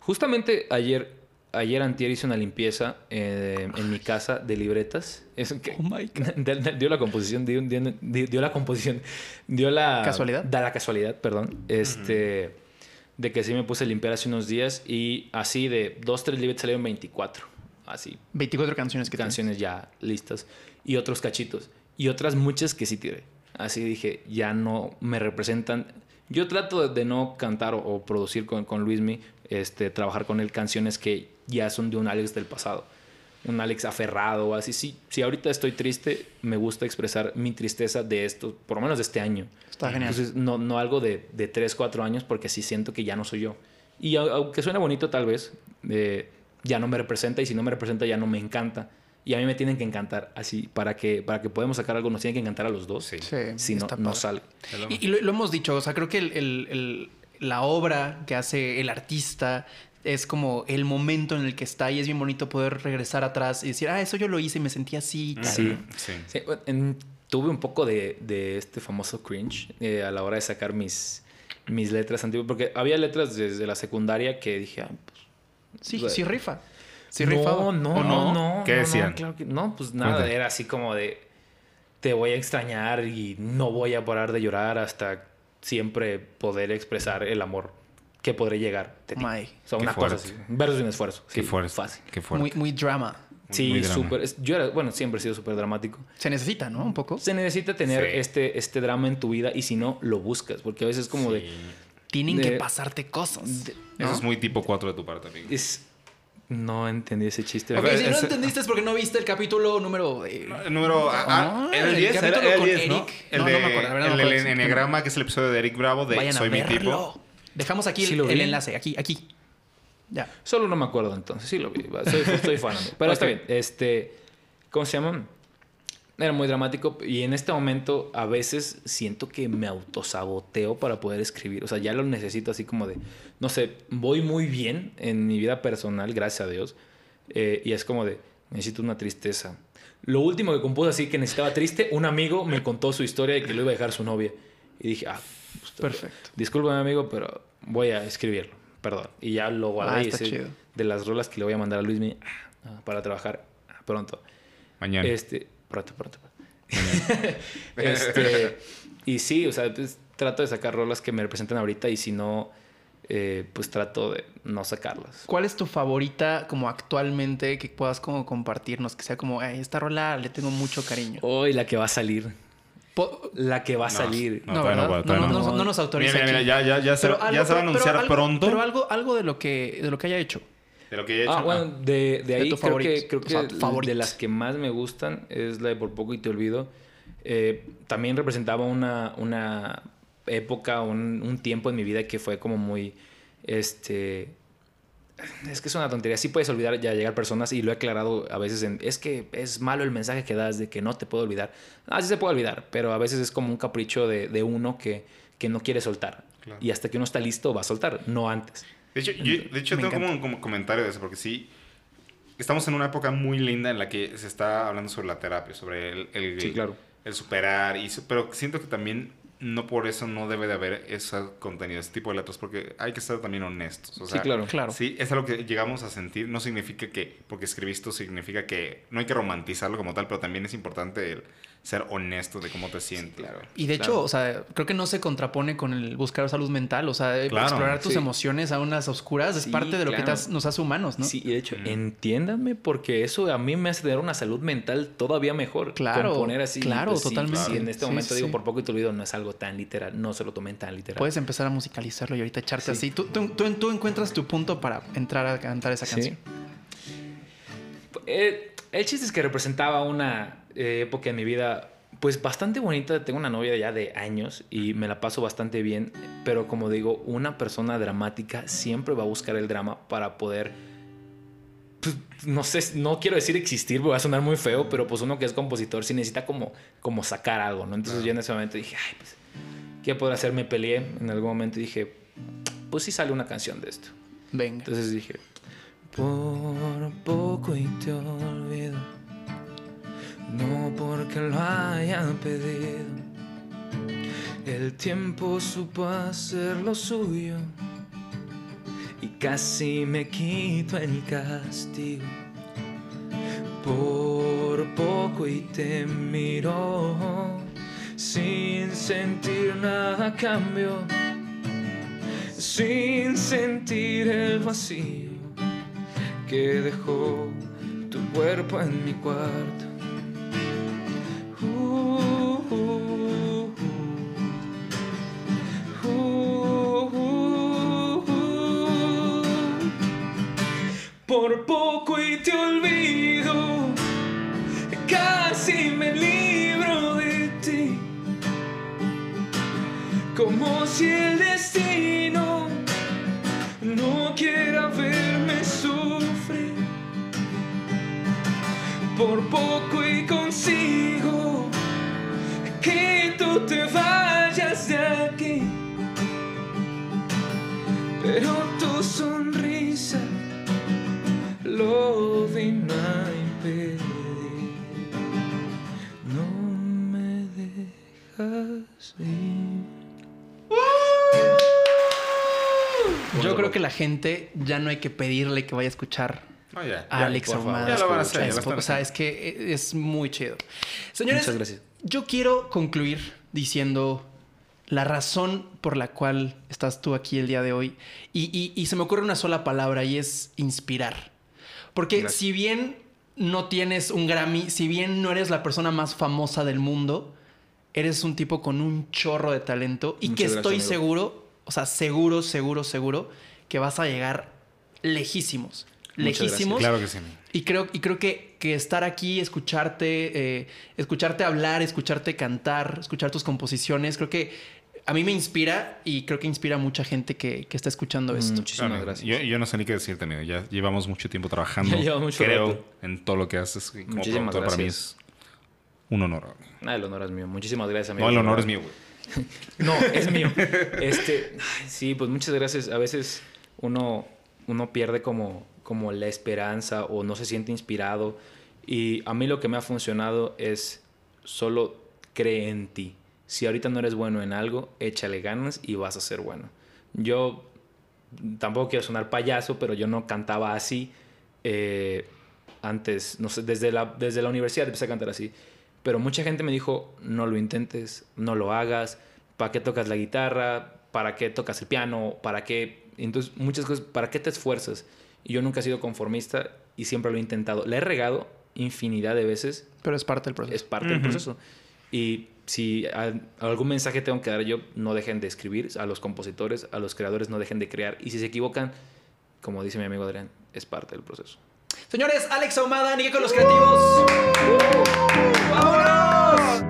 justamente ayer, ayer antier hice una limpieza eh, en mi casa de libretas. Es que, Oh my God. dio la composición, dio, dio- dio- dio la composición, dio la ¿Casualidad? Da la casualidad, perdón. Este, de que sí me puse a limpiar hace unos días y así de dos, tres libretas salieron 24. Así, 24 canciones que tienes. canciones ya listas y otros cachitos y otras muchas que sí tiré. Así dije, ya no me representan Yo trato de, de no cantar o, o producir con, con Luismi, este, trabajar con él canciones que ya son de un Alex del pasado. Un Alex aferrado o así. Sí, si ahorita estoy triste, me gusta expresar mi tristeza de esto, por lo menos de este año. Está genial. Entonces, no, no algo de, de 3, 4 años, porque sí siento que ya no soy yo. Y au- aunque suena bonito tal vez, eh, ya no me representa y si no me representa ya no me encanta. Y a mí me tienen que encantar. Así, para que, para que podamos sacar algo, nos tienen que encantar a los dos. Sí. Sí, Si no, no sale. Y, y lo, lo hemos dicho, o sea, creo que el- el- el- la obra que hace el artista es como el momento en el que está y es bien bonito poder regresar atrás y decir, ah, eso yo lo hice y me sentí así. y tal". Sí. Sí. Sí, en- tuve un poco de, de este famoso cringe eh, a la hora de sacar mis, mis letras antiguas. Porque había letras desde la secundaria que dije, ah, pues, Sí, Bueno. sí rifa. Sí no, rifaba. no, ¿O no? no, no. ¿Qué no, decían? No, claro que no, pues nada, Cuenta. era así como de te voy a extrañar y no voy a parar de llorar hasta siempre poder expresar el amor que podré llegar. de ti. My. O sea, Qué una cosa fuerte. así. Versus un esfuerzo. Qué Sí, fuerte. Fácil. Qué fuerte. Muy, muy drama. Sí, súper. Yo era, bueno, siempre he sido súper dramático. Se necesita, ¿no? Un poco. Se necesita tener Sí. este, este drama en tu vida y si no, lo buscas. Porque a veces es como Sí. de... Tienen de- que pasarte cosas. de- Eso es muy tipo 4 de tu parte, amigo. es- no entendí ese chiste. Ok, si no entendiste es porque no viste el capítulo número... eh, número. ah, ah, era el el 10, era, capítulo era el con 10, ¿no? Eric. El No, de no me acuerdo, la verdad no me el acuerdo. del enneagrama, que es el episodio de Eric Bravo de Vayan Soy a mi verlo. tipo. Dejamos aquí Sí el, lo vi. el enlace. Aquí, aquí. Ya. Solo no me acuerdo entonces. Sí lo vi. Soy, soy fan. Pero está bien. Este, ¿Cómo se llama? Era muy dramático y en este momento a veces siento que me autosaboteo para poder escribir. O sea, ya lo necesito así como de, no sé, voy muy bien en mi vida personal, gracias a Dios. eh, y es como de, necesito una tristeza. Lo último que compuse así que necesitaba triste, un amigo me contó su historia de que lo iba a dejar su novia. Y dije, ah, pues, Perfecto. Discúlpame, amigo, pero voy a escribirlo. Perdón. Y ya lo guardé. Ah, está ese- chido. De las rolas que le voy a mandar a Luis para trabajar ah, pronto. Mañana. Este, pronto, pronto. este, y sí, o sea, pues, trato de sacar rolas que me representan ahorita y si no, eh, pues trato de no sacarlas. ¿Cuál es tu favorita como actualmente que puedas como compartirnos? Que sea como, "Ay, esta rola le tengo mucho cariño. Hoy la que va a salir. Po- La que va a No, salir. no, No, no, No, todavía no, no. no, no nos autoriza Mira, mira, ya, ya, ya, se, Pero ya algo- se va a anunciar pero algo- pronto. Pero algo, algo de lo que de lo que haya hecho. De lo que ya he hecho. Ah, bueno, de, de De ahí creo que, favoritos, creo o que sea, de las que más me gustan es la de Por poco y te olvido. Eh, también representaba una, una época, un, un tiempo en mi vida que fue como muy, este... Es que es una tontería. Sí puedes olvidar ya llegar personas y lo he aclarado a veces en... Es que es malo el mensaje que das de que no te puedo olvidar. Ah, sí se puede olvidar, pero a veces es como un capricho de, de uno que, que no quiere soltar. Claro. Y hasta que uno está listo va a soltar, no antes. De hecho, yo, de hecho tengo como un como comentario de eso, porque sí, estamos en una época muy linda en la que se está hablando sobre la terapia, sobre el, el, Sí, claro. el superar, y, pero siento que también no por eso no debe de haber ese contenido, ese tipo de letras, porque hay que estar también honestos. O sea, sí, claro. Claro. Sí, es algo que llegamos a sentir. No significa que, porque escribiste, significa que no hay que romantizarlo como tal, pero también es importante el ser honesto de cómo te sientes. claro. Y de hecho, o sea, creo que no se contrapone con el buscar salud mental. O sea, Claro, explorar tus sí. emociones a unas oscuras es Sí, parte de lo que nos hace humanos, ¿no? Sí, y de hecho, entiéndanme porque eso a mí me hace tener una salud mental todavía mejor. Claro, Componer así. claro, sí, totalmente. sí, en este Sí, momento sí, digo, sí. por poco y te olvido, no es algo tan literal, no se lo tomen tan literal. Puedes empezar a musicalizarlo y ahorita echarte Sí. así. Tú, tú, tú- tú encuentras tu punto para entrar a cantar esa Sí. canción. Eh, el chiste es que representaba una eh, época en mi vida pues bastante bonita. Tengo una novia ya de años y me la paso bastante bien. Pero como digo, una persona dramática siempre va a buscar el drama para poder... pues, no sé, no quiero decir existir, porque va a sonar muy feo, pero pues uno que es compositor sí necesita como, como sacar algo, ¿no? Entonces yo en ese momento dije, ay, pues, ¿qué puedo hacer? Me peleé en algún momento y dije, pues sí sale una canción de esto. Venga. Entonces dije, por poco y te olvido, no porque lo haya pedido. El tiempo supo hacer lo suyo y casi me quito el castigo. Por poco y te miro sin sentir nada cambio sin sentir el vacío que dejó tu cuerpo en mi cuarto. Si el destino no quiera verme sufrir. Por poco y consigo que tú te vayas de aquí. Pero tu sonrisa lo vino a impedir. No me dejas ir. Creo que la gente ya no hay que pedirle que vaya a escuchar ya. a Alex. Ahumada. Ya lo van a hacer, O sea, es que es muy chido. Señores, Muchas gracias. yo quiero concluir diciendo la razón por la cual estás tú aquí el día de hoy. Y, y- y se me ocurre una sola palabra y es inspirar. Porque Gracias. si bien no tienes un Grammy, si bien no eres la persona más famosa del mundo, eres un tipo con un chorro de talento y Muchas que estoy seguro, o sea, seguro, seguro, seguro que vas a llegar lejísimos. Lejísimos. Claro que sí. Y creo, y creo que, que estar aquí, escucharte, eh, escucharte hablar, escucharte cantar, escuchar tus composiciones, creo que a mí me inspira y creo que inspira a mucha gente que, que está escuchando esto. Muchísimas Claro, gracias. Yo, yo no sé ni qué decirte, amigo. Ya llevamos mucho tiempo trabajando. Ya llevamos mucho Creo rato. en todo lo que haces. Como Muchísimas productor, para mí gracias. es un honor. amigo. Ah, el honor es mío. Muchísimas gracias, amigo. No, el honor es mío, güey. No, es mío. Este, ay, sí, pues muchas gracias. A veces uno, uno pierde como, como la esperanza o no se siente inspirado. Y a mí lo que me ha funcionado es solo cree en ti. Si ahorita no eres bueno en algo, échale ganas y vas a ser bueno. Yo tampoco quiero sonar payaso, pero yo no cantaba así. eh, antes, no sé, desde la, desde la universidad empecé a cantar así. Pero mucha gente me dijo, no lo intentes, no lo hagas, ¿para qué tocas la guitarra? ¿Para qué tocas el piano? ¿Para qué? Entonces, muchas cosas, ¿para qué te esfuerzas? Y yo nunca he sido conformista y siempre lo he intentado. Le he regado infinidad de veces, Pero es parte del proceso. es parte del proceso. Y si algún mensaje tengo que dar yo, no dejen de escribir. A los compositores, a los creadores, no dejen de crear. Y si se equivocan, como dice mi amigo Adrián, es parte del proceso. Señores, Alex Ahumada, Nique con los creativos. ¡Vámonos!